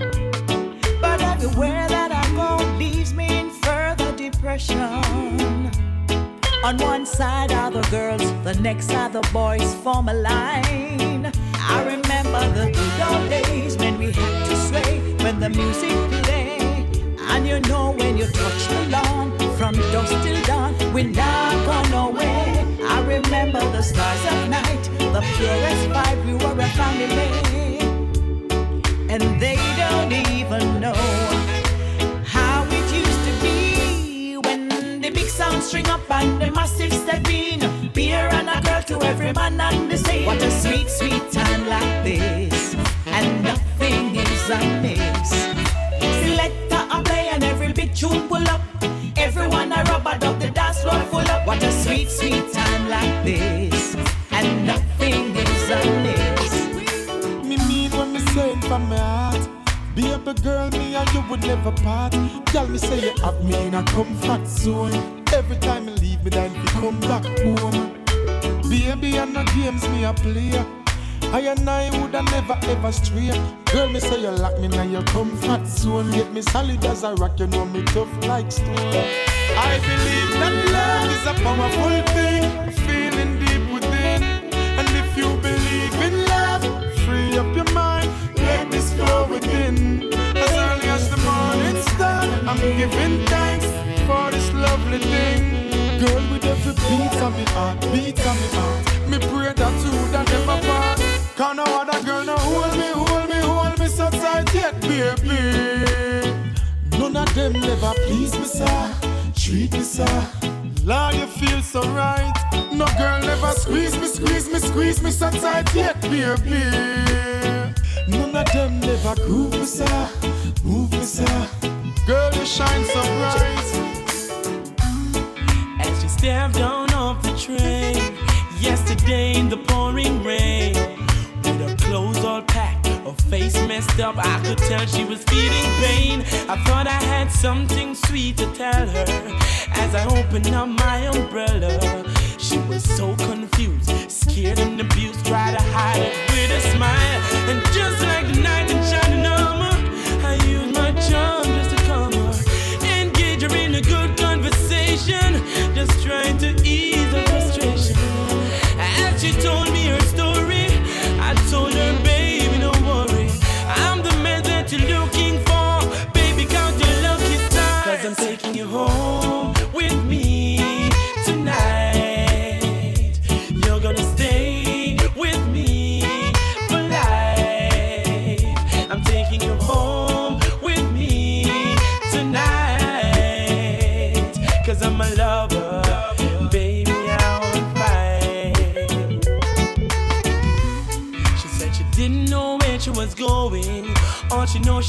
[SPEAKER 1] But everywhere that depression. On one side are the girls, the next are the boys form a line. I remember the good old days when we had to sway when the music played. And you know when you touch the lawn from dusk till dawn, we're not gone away. I remember the stars at night, the purest vibe, we were a family. And they don't even know the big string up and the massive step in. Beer and a girl to every man and the same. What a sweet, sweet time like this, and nothing is amiss. Selector a play and every big tune pull up. Everyone a rubber dub the dance floor full up. What a sweet, sweet time like this, and nothing is amiss.
[SPEAKER 14] Me mean when me say it from my heart. Baby girl, me and you would never part. Tell me say you have me in a comfort zone. Every time you leave me, then you come back home. Baby, and no games me a play. I and I woulda never ever stray. Girl, me say you lock me in your comfort zone. Get me solid as a rock, you know me tough like stone. I believe that love is a powerful thing, feeling deep within. And if you believe giving thanks for this lovely thing. Girl, with every beat of me heart, beat of me heart, me pray that you would never part. Cause no other girl no hold me, hold me, hold me so tight yet, baby. None of them never please me, sir. Treat me, sir. Lord, you feel so right. No girl never squeeze me, squeeze me, squeeze me so tight yet, baby. None of them never groove me, sir. Move me, sir. Shine so bright.
[SPEAKER 18] As she stepped on off the train yesterday in the pouring rain, with her clothes all packed, her face messed up, I could tell she was feeling pain. I thought I had something sweet to tell her as I opened up my umbrella. She was so confused, scared and abused, tried to hide it with a smile, and just like the knight in shining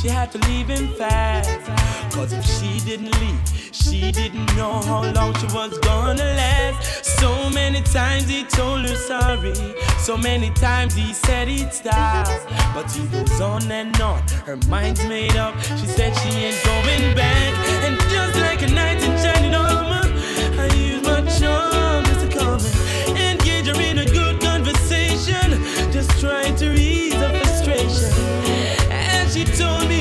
[SPEAKER 18] she had to leave him fast. Cause if she didn't leave, she didn't know how long she was gonna last. So many times he told her sorry. So many times he said he'd stop. But he goes on and on, her mind's made up. She said she ain't going back. And just like a knight in shining armor, I use my charm just to come and engage her in a good conversation. Just trying to ease her she told
[SPEAKER 5] me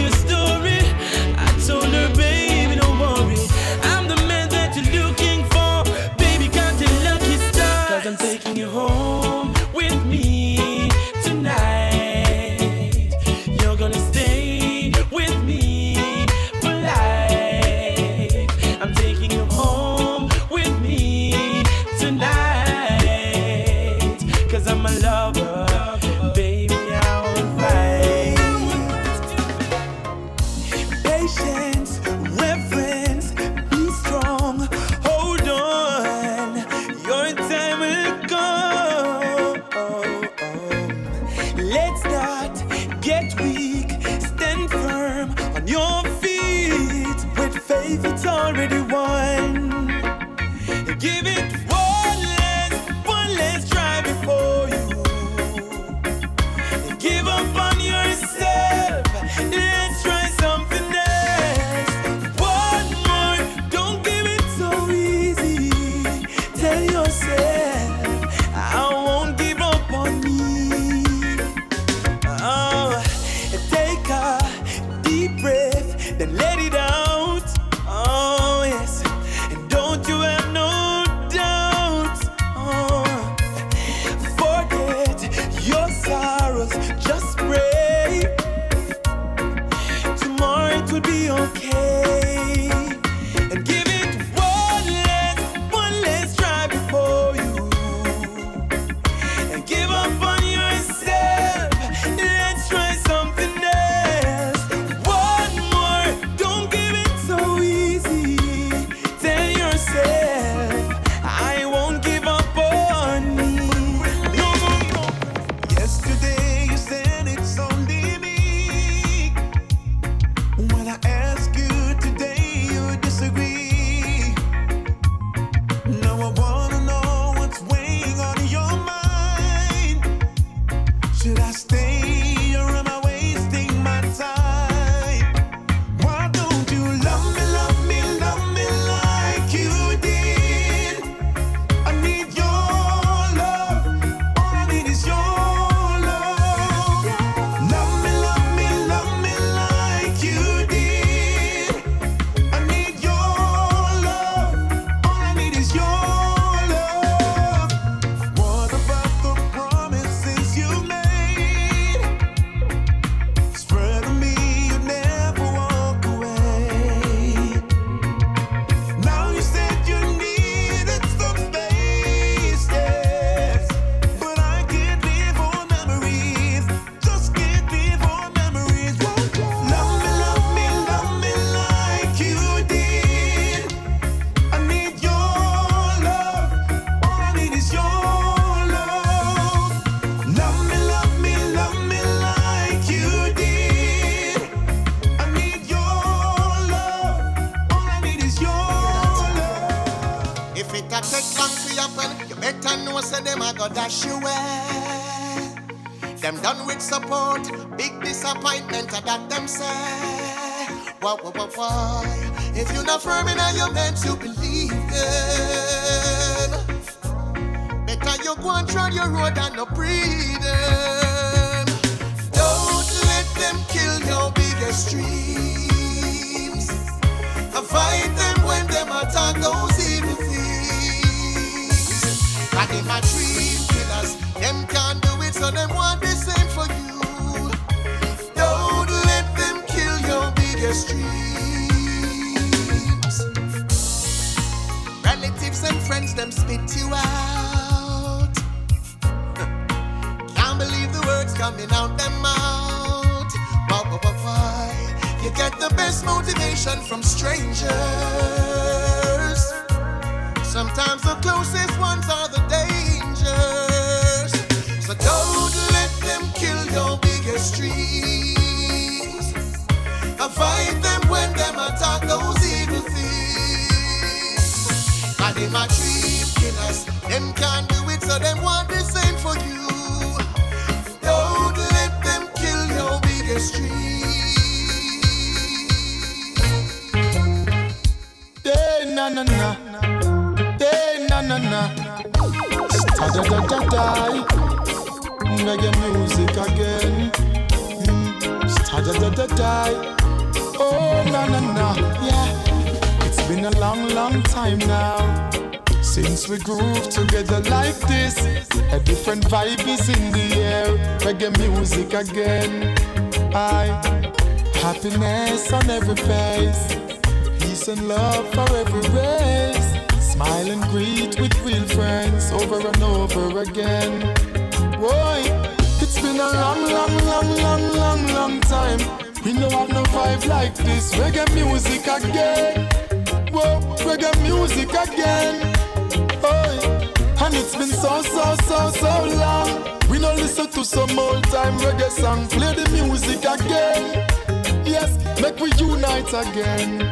[SPEAKER 14] again.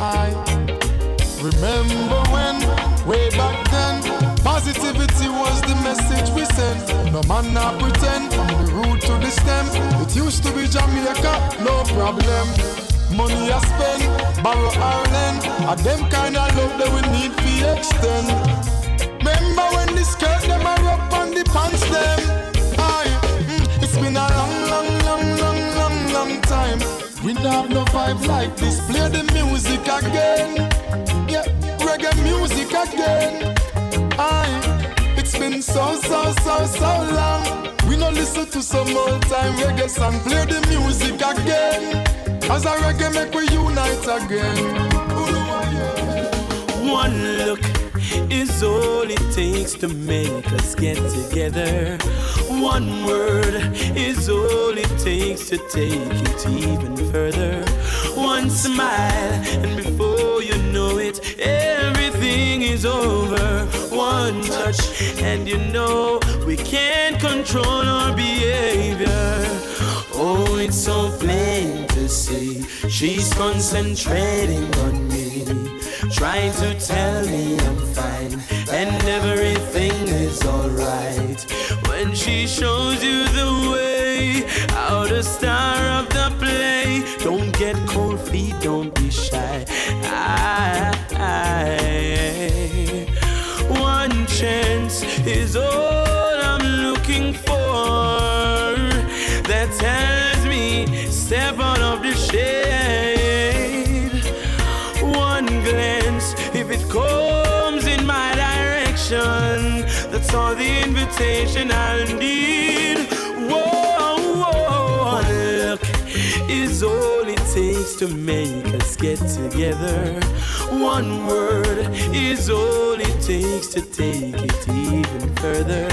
[SPEAKER 14] I remember when, way back then, positivity was the message we sent. No man not pretend, from the root to the stem. It used to be Jamaica, no problem. Money I spend, borrow Ireland, and them kind of love that we need to extend. Remember Don't have no vibe like this. Play the music again. Yeah, reggae music again. Aye, it's been so, so, so, so long. We no listen to some old time reggae song. Play the music again. As a reggae make we unite again.
[SPEAKER 11] One look is all it takes to make us get together. One word is all it takes to take it even further. One smile, and before you know it, everything is over. One touch, and you know we can't control our behavior. Oh, it's so plain to see she's concentrating on me, trying to tell me I'm fine and everything is alright. When she shows you the way out, the star of the play. Don't get cold feet, don't be shy. I, I, one chance is all all the invitation I need. Whoa, whoa, look is all it takes to make us get together. One word is all it takes to take it even further.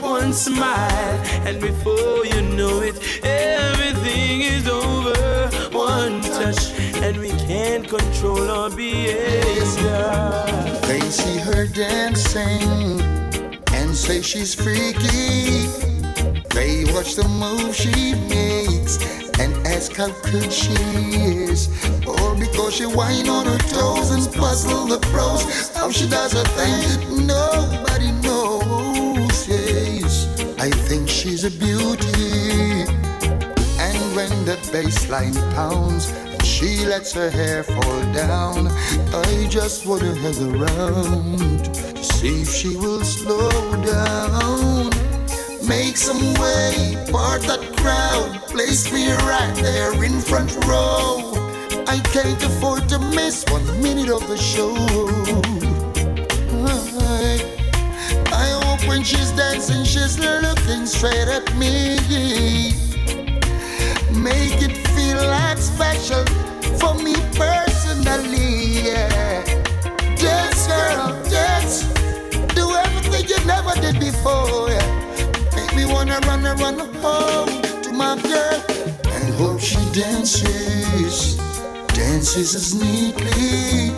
[SPEAKER 11] One smile, and before you know it, everything is over. One touch, and we can't control our behavior.
[SPEAKER 6] They see her dancing say she's freaky. They watch the move she makes and ask how good she is. All because she whine on her toes and puzzle the pros. How she does her thing, nobody knows. Yes, I think she's a beauty. And when the bass line pounds, she lets her hair fall down. I just wanna hang around to see if she will slow down. Make some way, part that crowd. Place me right there in front row. I can't afford to miss one minute of the show. I, I hope when she's dancing, she's looking straight at me. Make it feel like special for me personally. Yeah. Dance, girl, dance. Do everything you never did before. Yeah. Make me wanna run and run home to my girl and hope she dances, dances as neatly.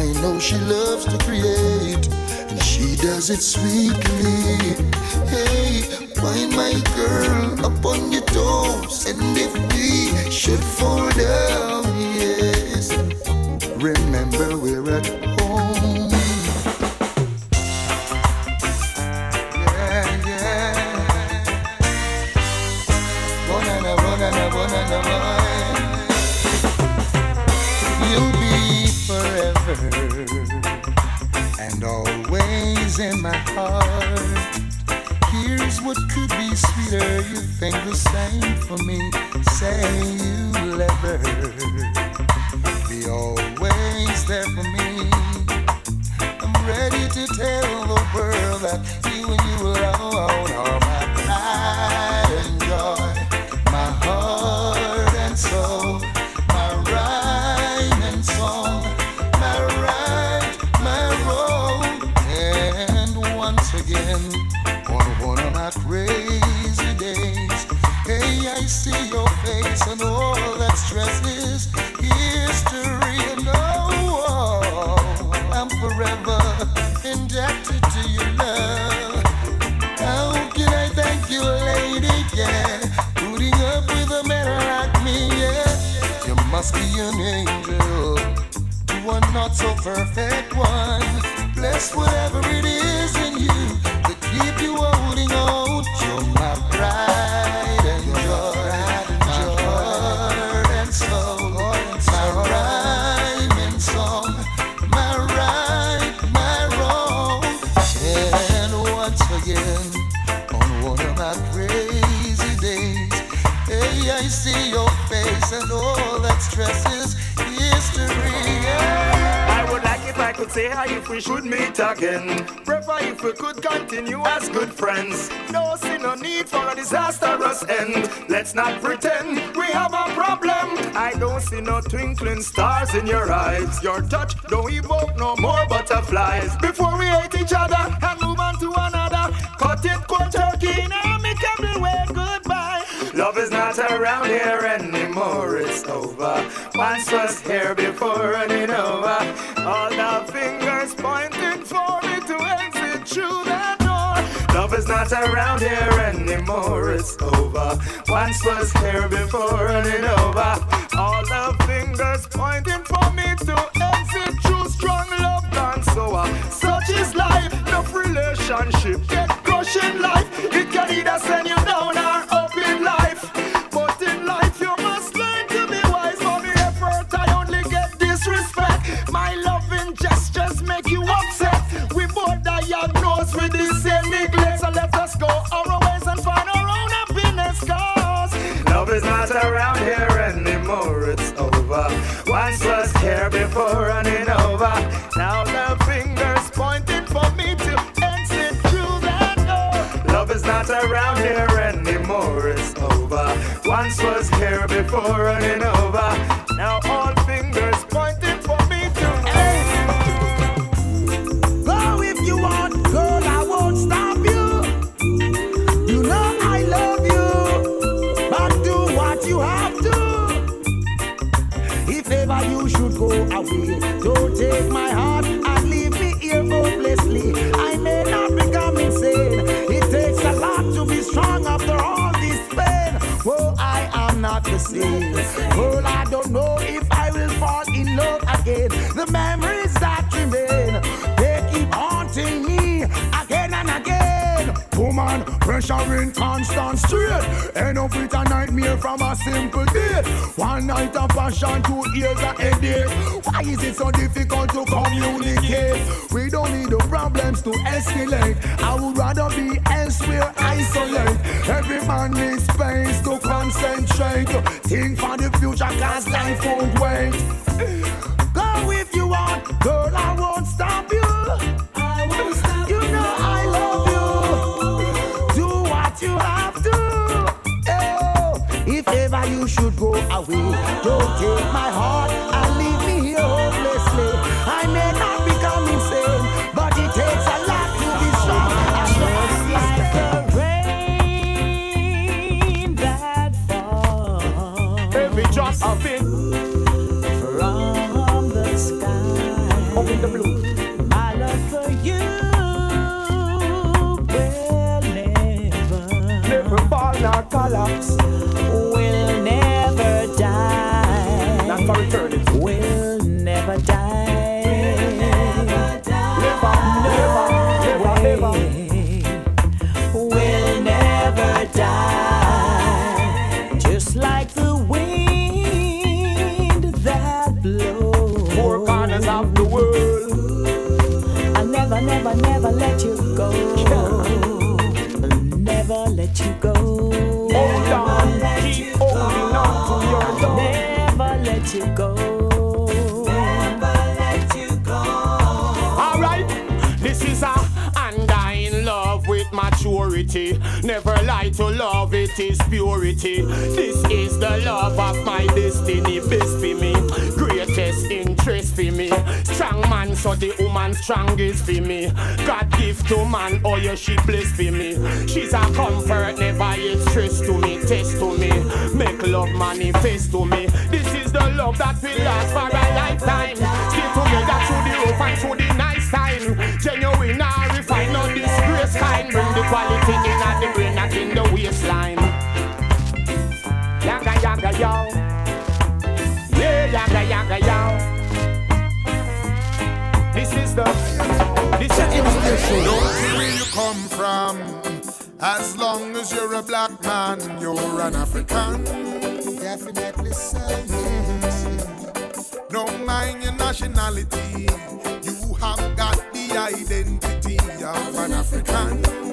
[SPEAKER 6] I know she loves to create and she does it sweetly. Hey, Find my girl upon your toes, and if we should fall down, yes, remember we're at home. Yeah, yeah. Bonana, bonana, bonana, boy. You'll be forever and always in my heart. Here's what could be sweeter. You think the same for me. Say you'll ever be perfect one. Bless whatever
[SPEAKER 3] could say hi if we should meet again. Prefer if we could continue as good friends. No see no need for a disastrous end. Let's not pretend we have a problem. I don't see no twinkling stars in your eyes. Your touch don't evoke no more butterflies. Before we hate each other not around here anymore. It's over. Once was here before running over. All the fingers pointing for me to exit through that door. Love is not around here anymore. It's over. Once was here before running over. All the fingers pointing for me to exit through strong love done so. uh, Such is life. No relationship get crushed in life. Over. Now the fingers pointing for me to exit through that door. Love is not around here anymore. It's over. Once was here before running over.
[SPEAKER 9] Well, I don't know if I will fall in love again. The memories that remain, they keep haunting me again and again. Woman, pressure in constant street. Of it a nightmare from a simple date. One night of passion, two years of headache. Why is it so difficult to communicate? We don't need the problems to escalate. I would rather be elsewhere, isolate. Every man needs space to concentrate. Think for the future, cause life won't wait. Go if you want, girl, I won't stop you. I won't stop you. know I love you. Do what you have to. If ever you should go away, don't take my heart and leave to love,
[SPEAKER 3] it
[SPEAKER 9] is purity. This is the love of my destiny. Best for me, greatest interest for me. Strong man, so the woman strongest for me. God give to man, oh yeah, she blessed for me. She's a comfort, never yet stress to me, test to me. Make love manifest to me. This is the love that will last for a lifetime. Stay together through the rough and through the nice time. Genuine quality in at the brain, not in the waistline. Yaga yaga yo. Yeah, yaga yaga yo. This is the this is the
[SPEAKER 6] Don't care where you come from. As long as you're a black man, you're an African. Definitely so. Don't mind your nationality. You have got the identity of an African.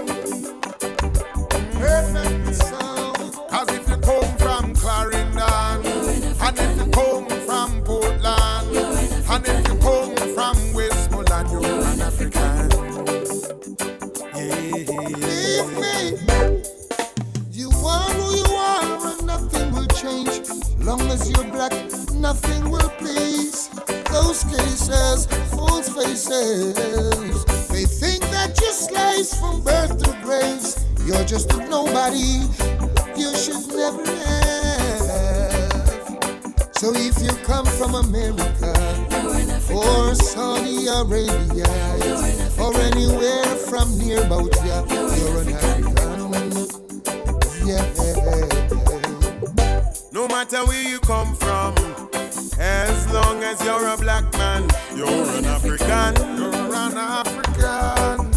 [SPEAKER 6] A nobody. You should never have. So if you come from America or Saudi Arabia or anywhere from near about ya, you're an African. Yeah. No matter where you come from, as long as you're a black man, you're an African. You're an African.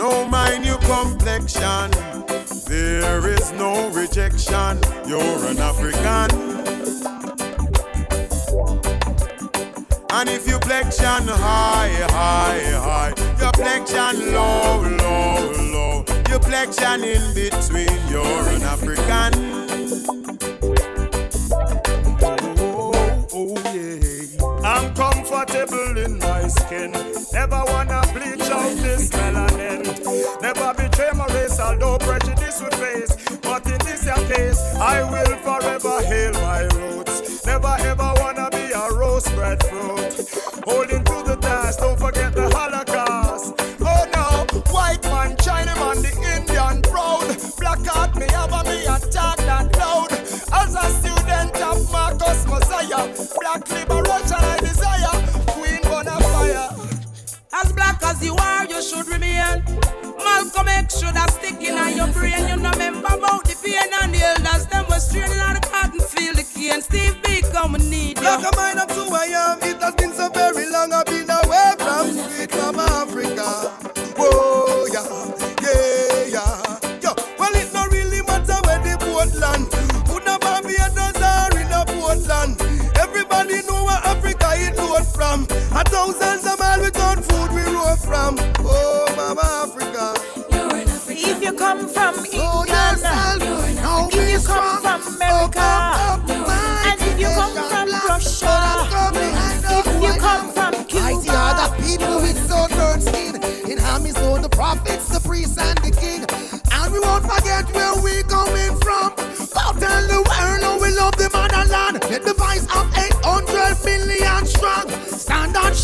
[SPEAKER 6] No mind your complexion. Rejection. You're an African. And if you flexion high, high, high, your flexion low, low, low, your flexion in between, you're an African. Oh, oh, oh, yeah.
[SPEAKER 3] I'm comfortable in my skin. Never wanna bleach out this melanin. Never betray my race, although prejudice would face. Hail my roots. Never ever wanna be a rose bred fruit. Holding to the task, don't forget the Holocaust. Oh no, white man, Chinaman, the Indian proud. Black heart, me have a me attack that loud. As a student of Marcus Mosiah, black liberation I desire. Queen Bonafire.
[SPEAKER 10] As black as you are, you should remain. Malcolm X should have stick in your brain. You know, remember about the pain and the elders. Them was straining We need you.
[SPEAKER 3] Like a mind up to I am. It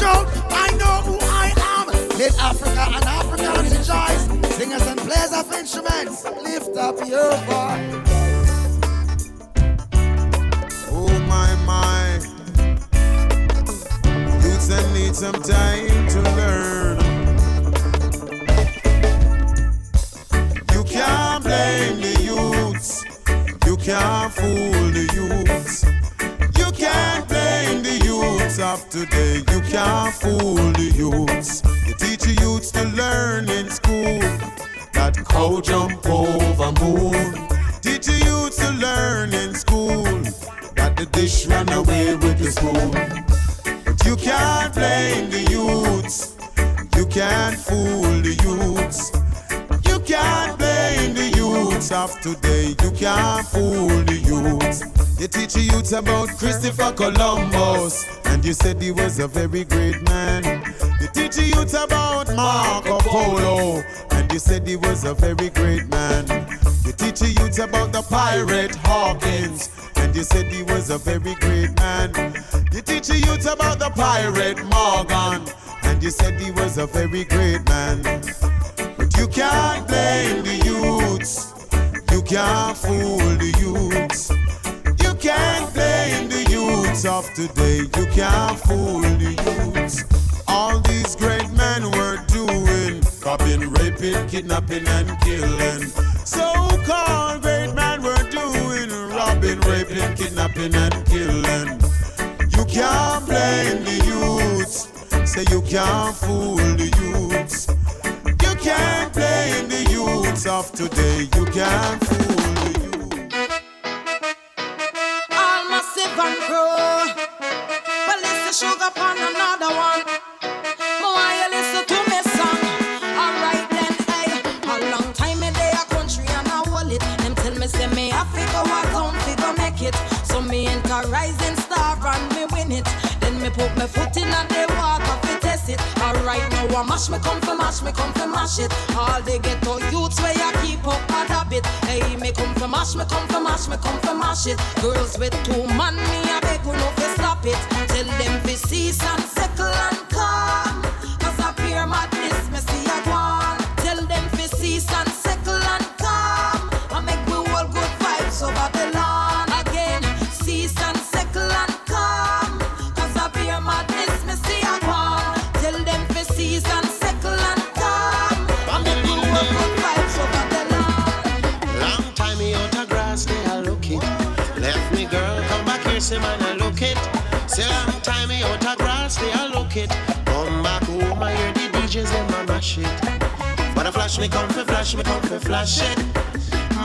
[SPEAKER 6] shout. I know who I am. Let Africa and Africans rejoice. Singers and players of instruments, lift up your voice. Oh my my. Youths that need some time
[SPEAKER 19] was a very great man. They teach the youths about Marco Polo, and they said he was a very
[SPEAKER 10] rising star and me win it. Then me put my foot in and they walk off it test it. Alright now I mash me come for mash me come for mash it. All they get to youths where you keep up a habit. Hey me come for mash me come for mash me come for mash it. Girls with two man me I beg you no fi stop it. Tell them fi cease and
[SPEAKER 20] flash me, come for flash me, come for flash it.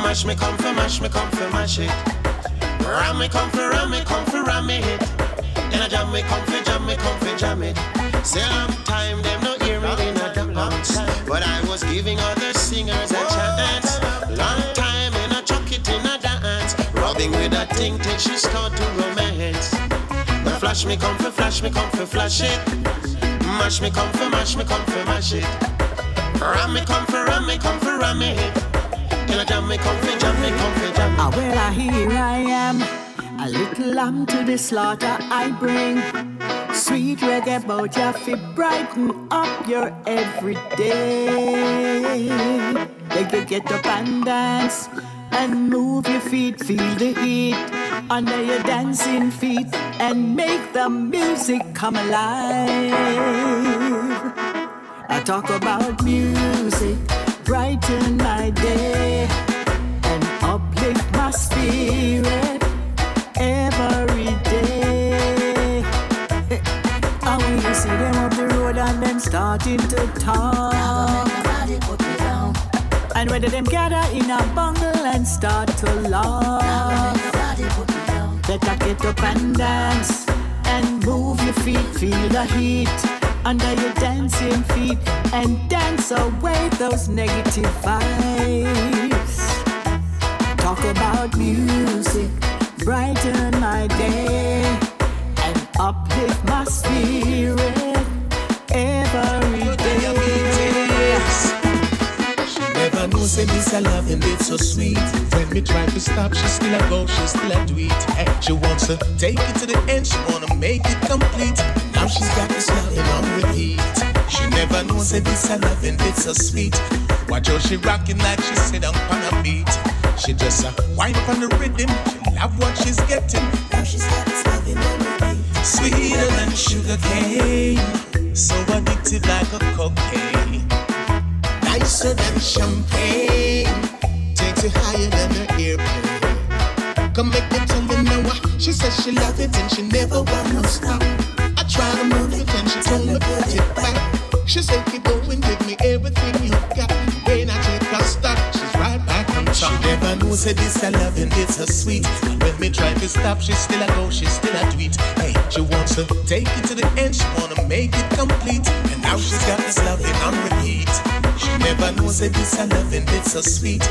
[SPEAKER 20] Mash me, come for mash me, come for mash it. Ram me, come for ram me, come for ram me it. Then I jam me, come for jam me, come for jam it. Say long time, them no hear me in a dance. But I was giving other singers a chance. Long time in a chuck it in a dance. Rubbing with a thing till she start to romance. But flash me, come for flash me, come for flash it. Mash me, come for mash me, come for mash it. Ram me, come ram me, come for ram me I jam me, come for jam me, come for jam me.
[SPEAKER 1] Ah, well, ah, here I am, a little lamb to the slaughter I bring. Sweet reggae about ya fi brighten up your everyday. Make you get up and dance and move your feet, feel the heat under your dancing feet and make the music come alive. I talk about music, brighten my day. And uplift my spirit every day. And when you see them up the road and them starting to talk, and whether them gather in a bungle and start to laugh, better get up and dance and move your feet, feel the heat under your dancing feet and dance away those negative vibes. Talk about music, brighten my day and uplift my spirit every day.
[SPEAKER 5] She never know say this a love and it's so sweet. When me try to stop, she still a go, she still a do. Hey, she wants to take it to the end, she wanna make it complete. Now she's got this loving on repeat. She never knows say this a love it's so sweet. Watch how she rocking like she sit down on a beat. She just wind up on the rhythm. She love what she's getting. Now she's got this loving on repeat. Sweeter than sugar cane, so addictive like a cocaine nicer than champagne. Takes you higher than an airplane. Come make me tell you now. uh, She says she love it and she never
[SPEAKER 6] Try to move attention from the girl get back. She said, keep going, give me everything you got. When I take a stop, she's right back on top. She never knows that this her loving is her sweet. When me try to stop, she still a go, she still a tweet. Hey, she wants to take it to the end, she wanna make it complete. And now she's got this loving on repeat. She never knows it is this a loving bit so sweet.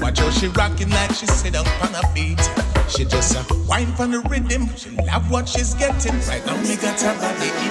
[SPEAKER 6] Watch how she rocking like she sit up on her feet. She just a uh, wine from the rhythm. She love what she's getting. Right now, me got her body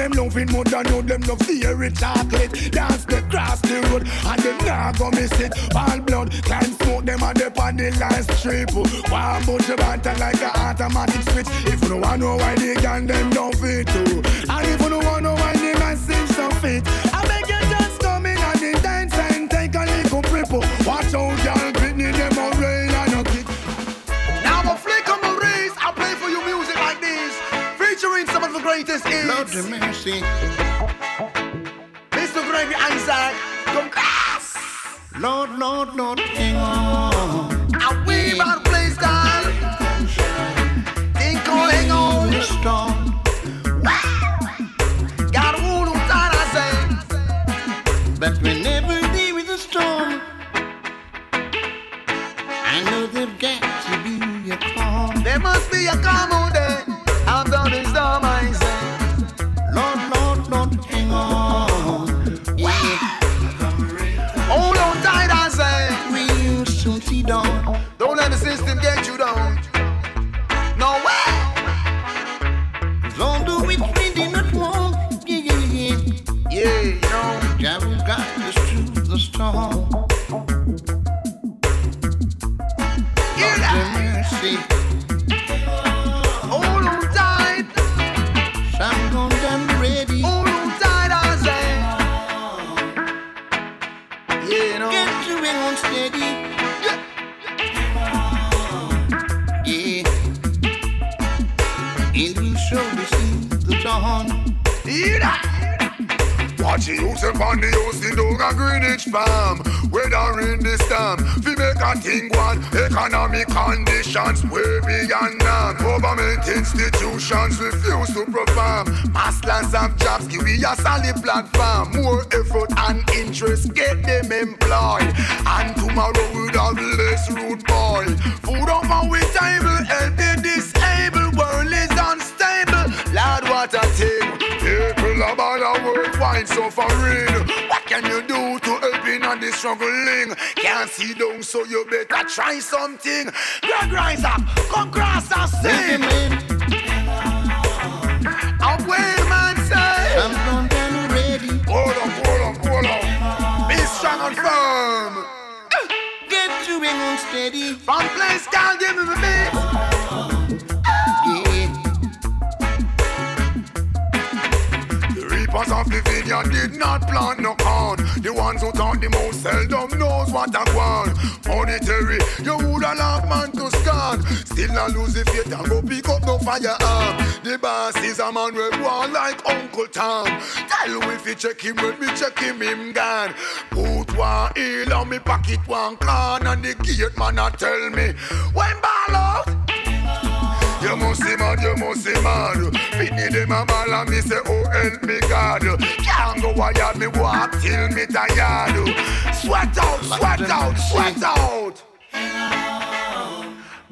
[SPEAKER 9] Them loving mother know them love theory chocolate. Dance the cross the road and them nah go miss it. All blood, time smoke them and they on the last strip. One bunch of banter like a automatic switch. If you don't know why they can, them don't fit too.
[SPEAKER 17] mercy. mercy.
[SPEAKER 9] Mr. Gravy Isaac, come cast.
[SPEAKER 17] Lord, Lord, Lord, King. on steady.
[SPEAKER 9] From place, girl, give me the beat.
[SPEAKER 17] Yeah.
[SPEAKER 21] The reapers of the vineyard did not plant no corn. The ones who talk the most seldom knows what I want. Monetary, you would allow man to scan. Still not lose the faith and go pick up no fire firearm. The boss is a man with one like Uncle Tom. Tell him if you check him, when me check him, him gone. Ooh, one heel and me pocket one can And the gate man a tell me When ball out
[SPEAKER 16] you must be mad, you must be mad. Pitney them a ball and me say, oh help me God. Can't go wired, me walk till me tired. Sweat out, sweat out, sweat out.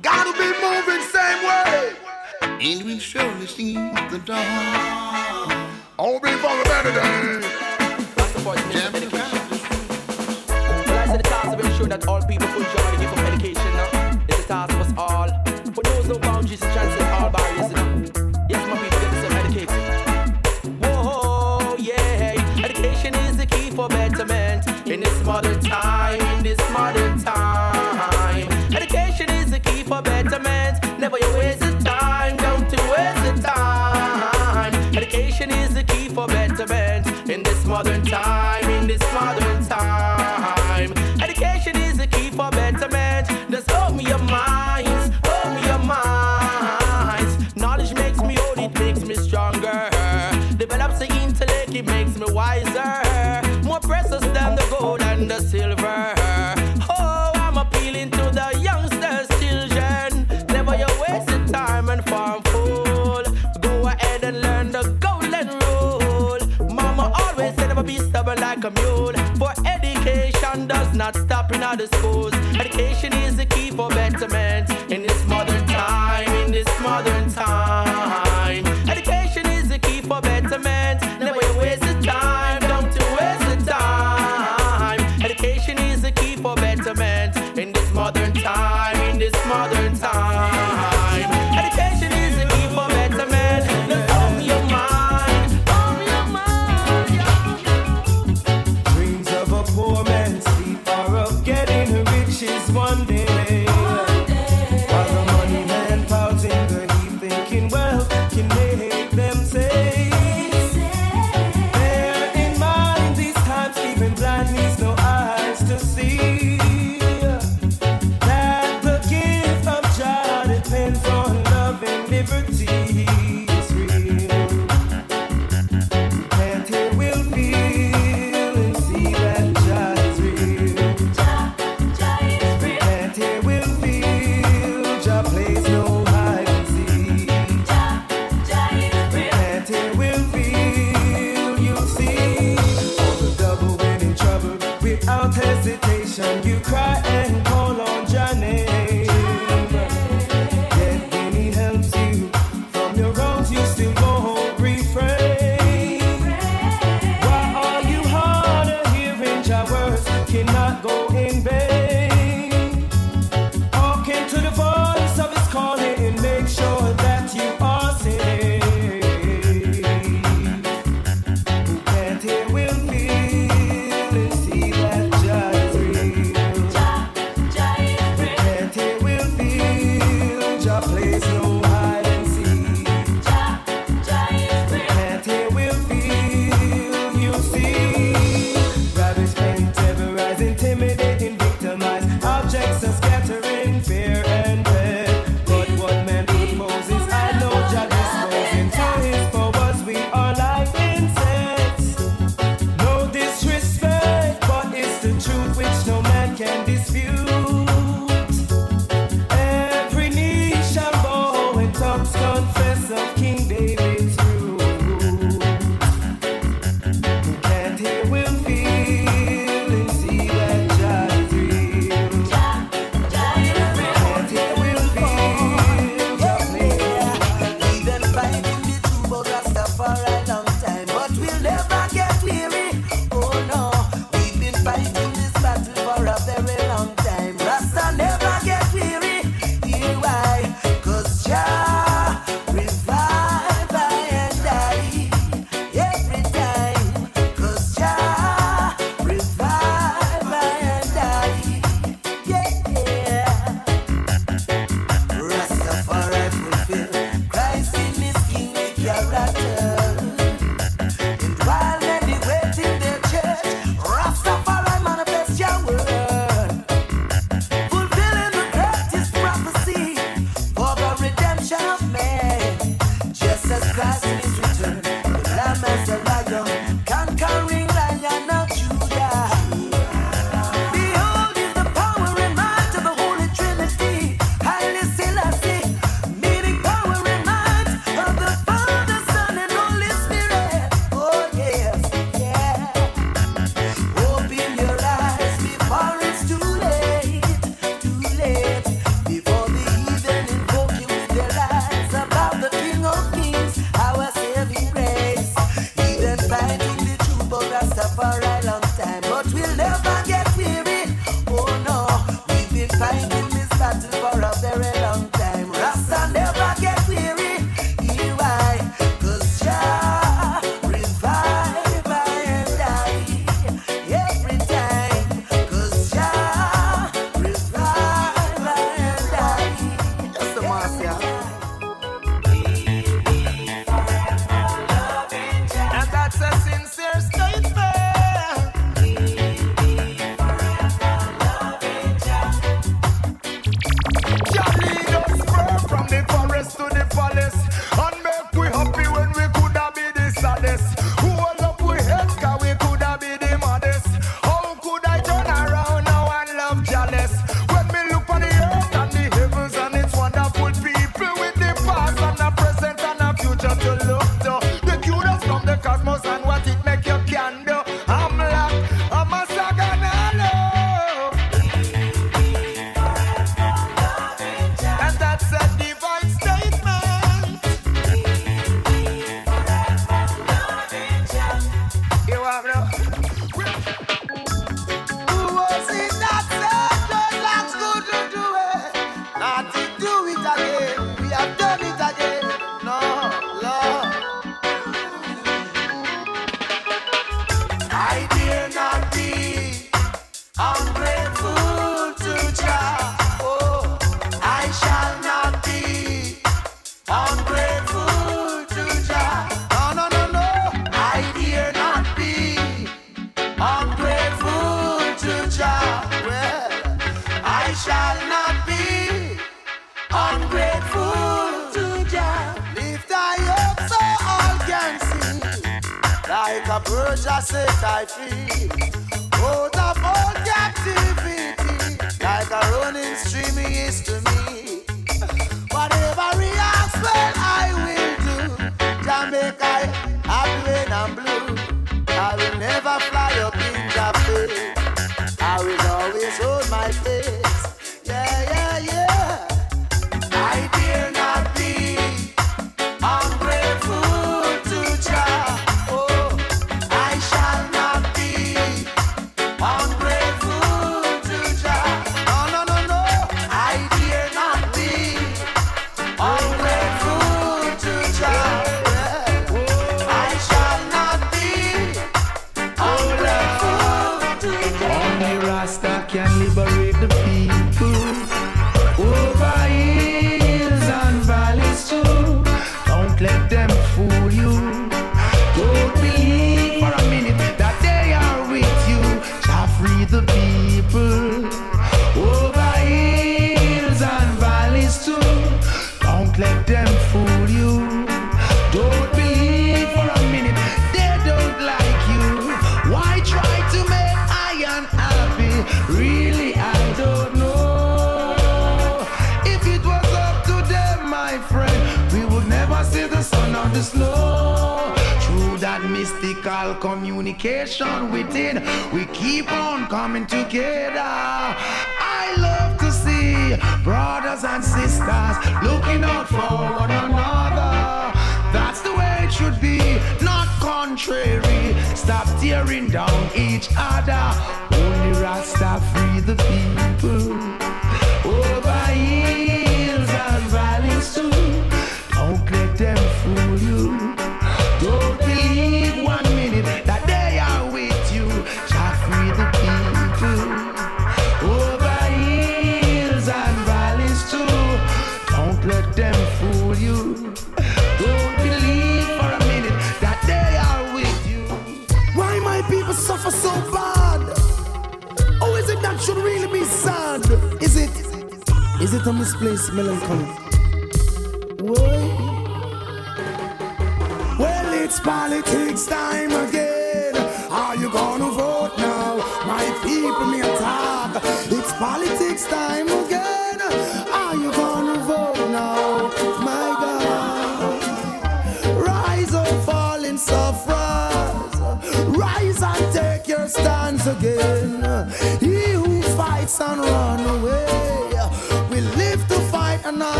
[SPEAKER 16] Gotta be moving same way.
[SPEAKER 6] And we surely see the dawn.
[SPEAKER 16] All before the for better day.
[SPEAKER 22] That's the boy, Jim that all people joy the gift of education now. It's a task of us all. But knows no boundaries to transcend all barriers. You. Yes, my people get themselves educated. Whoa, yeah. Education is the key for betterment in this modern time. In this modern time. Education is the key for betterment. Never you waste the time. Don't you waste the time. Education is the key for betterment in this modern time. In this modern time. Minds. Your minds. Knowledge makes me old, it makes me stronger. Develops the intellect, it makes me wiser. More precious than the gold and the silver. Oh, I'm appealing to the youngsters, children. Never you waste the time and farm fool. Go ahead and learn the golden rule. Mama always said never be stubborn like a mule. For education does not stop in other schools. Education is
[SPEAKER 9] I said I
[SPEAKER 3] feel.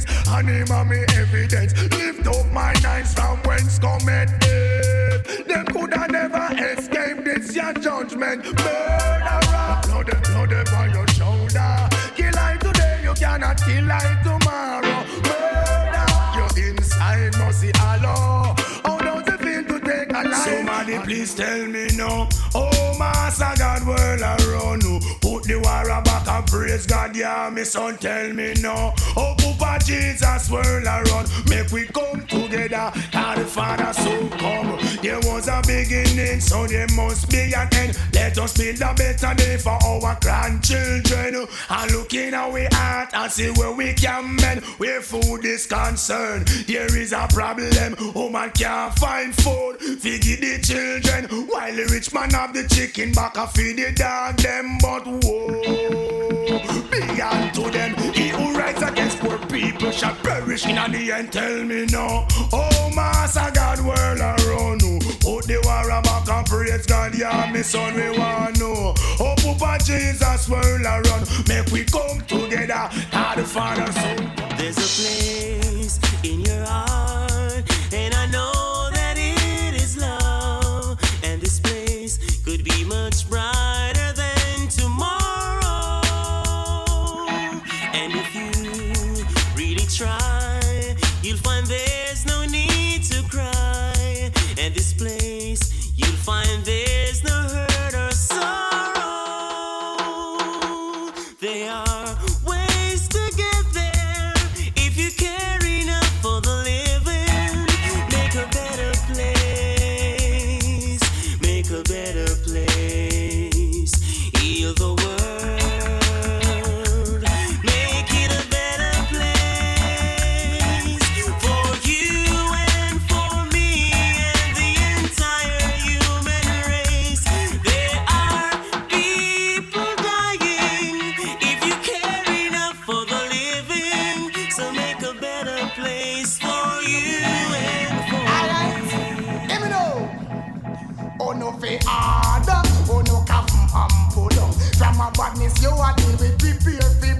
[SPEAKER 3] senses. And him and me evidence. Lift up my eyes from whence come it. Eh? Them coulda never escape this your judgment. Murderer, blood, blood upon your shoulder. Kill life today, you cannot kill life tomorrow. Murder, your inside must be hollow. How does it feel to take a life? Somebody please tell me no. Oh, Master God, world I run. Put the war I praise God, yeah, my son tell me no. Oh, Papa Jesus, whirl around, make we come together, God the Father so come. There was a beginning, so there must be an end. Let us build a better day for our grandchildren. And look in our heart and see where we can mend. Where food is concerned, there is a problem. Woman can't find food, feed the children. While the rich man have the chicken back, I feed the dog them, but whoa. Be unto them, he who rides against poor
[SPEAKER 9] people shall perish in the end. Tell me no, oh master God, world around you. put the war about praise God, yeah, me son, we want know. Oh, Papa Jesus, world around, make we come together, God the Father, Son.
[SPEAKER 11] There's a place in your heart, and I know that it is love, and this place could be much brighter.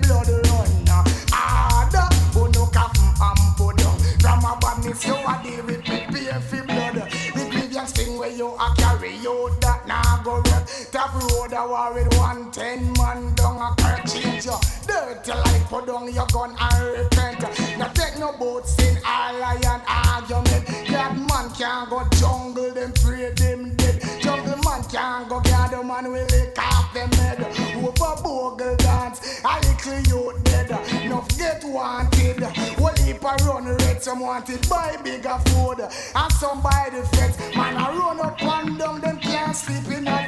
[SPEAKER 11] blood run hard. But no cough and put From a bomb if you are there
[SPEAKER 13] with me, pay for blood. The grievance thing where you are carry out that now go red. Top road I war with one ten man down a car change you. Dirty life, put down your gun and repent. Now take no boats in alliance argument. That man can't go jungle them pray them dead. Jungle man can't go gather man will lick off them head. Over bogle chance. A little youth dead, enough get wanted. Whole heap a run red, some wanted buy bigger food. And some buy the feds. Man, I run up and down, them can't sleep in a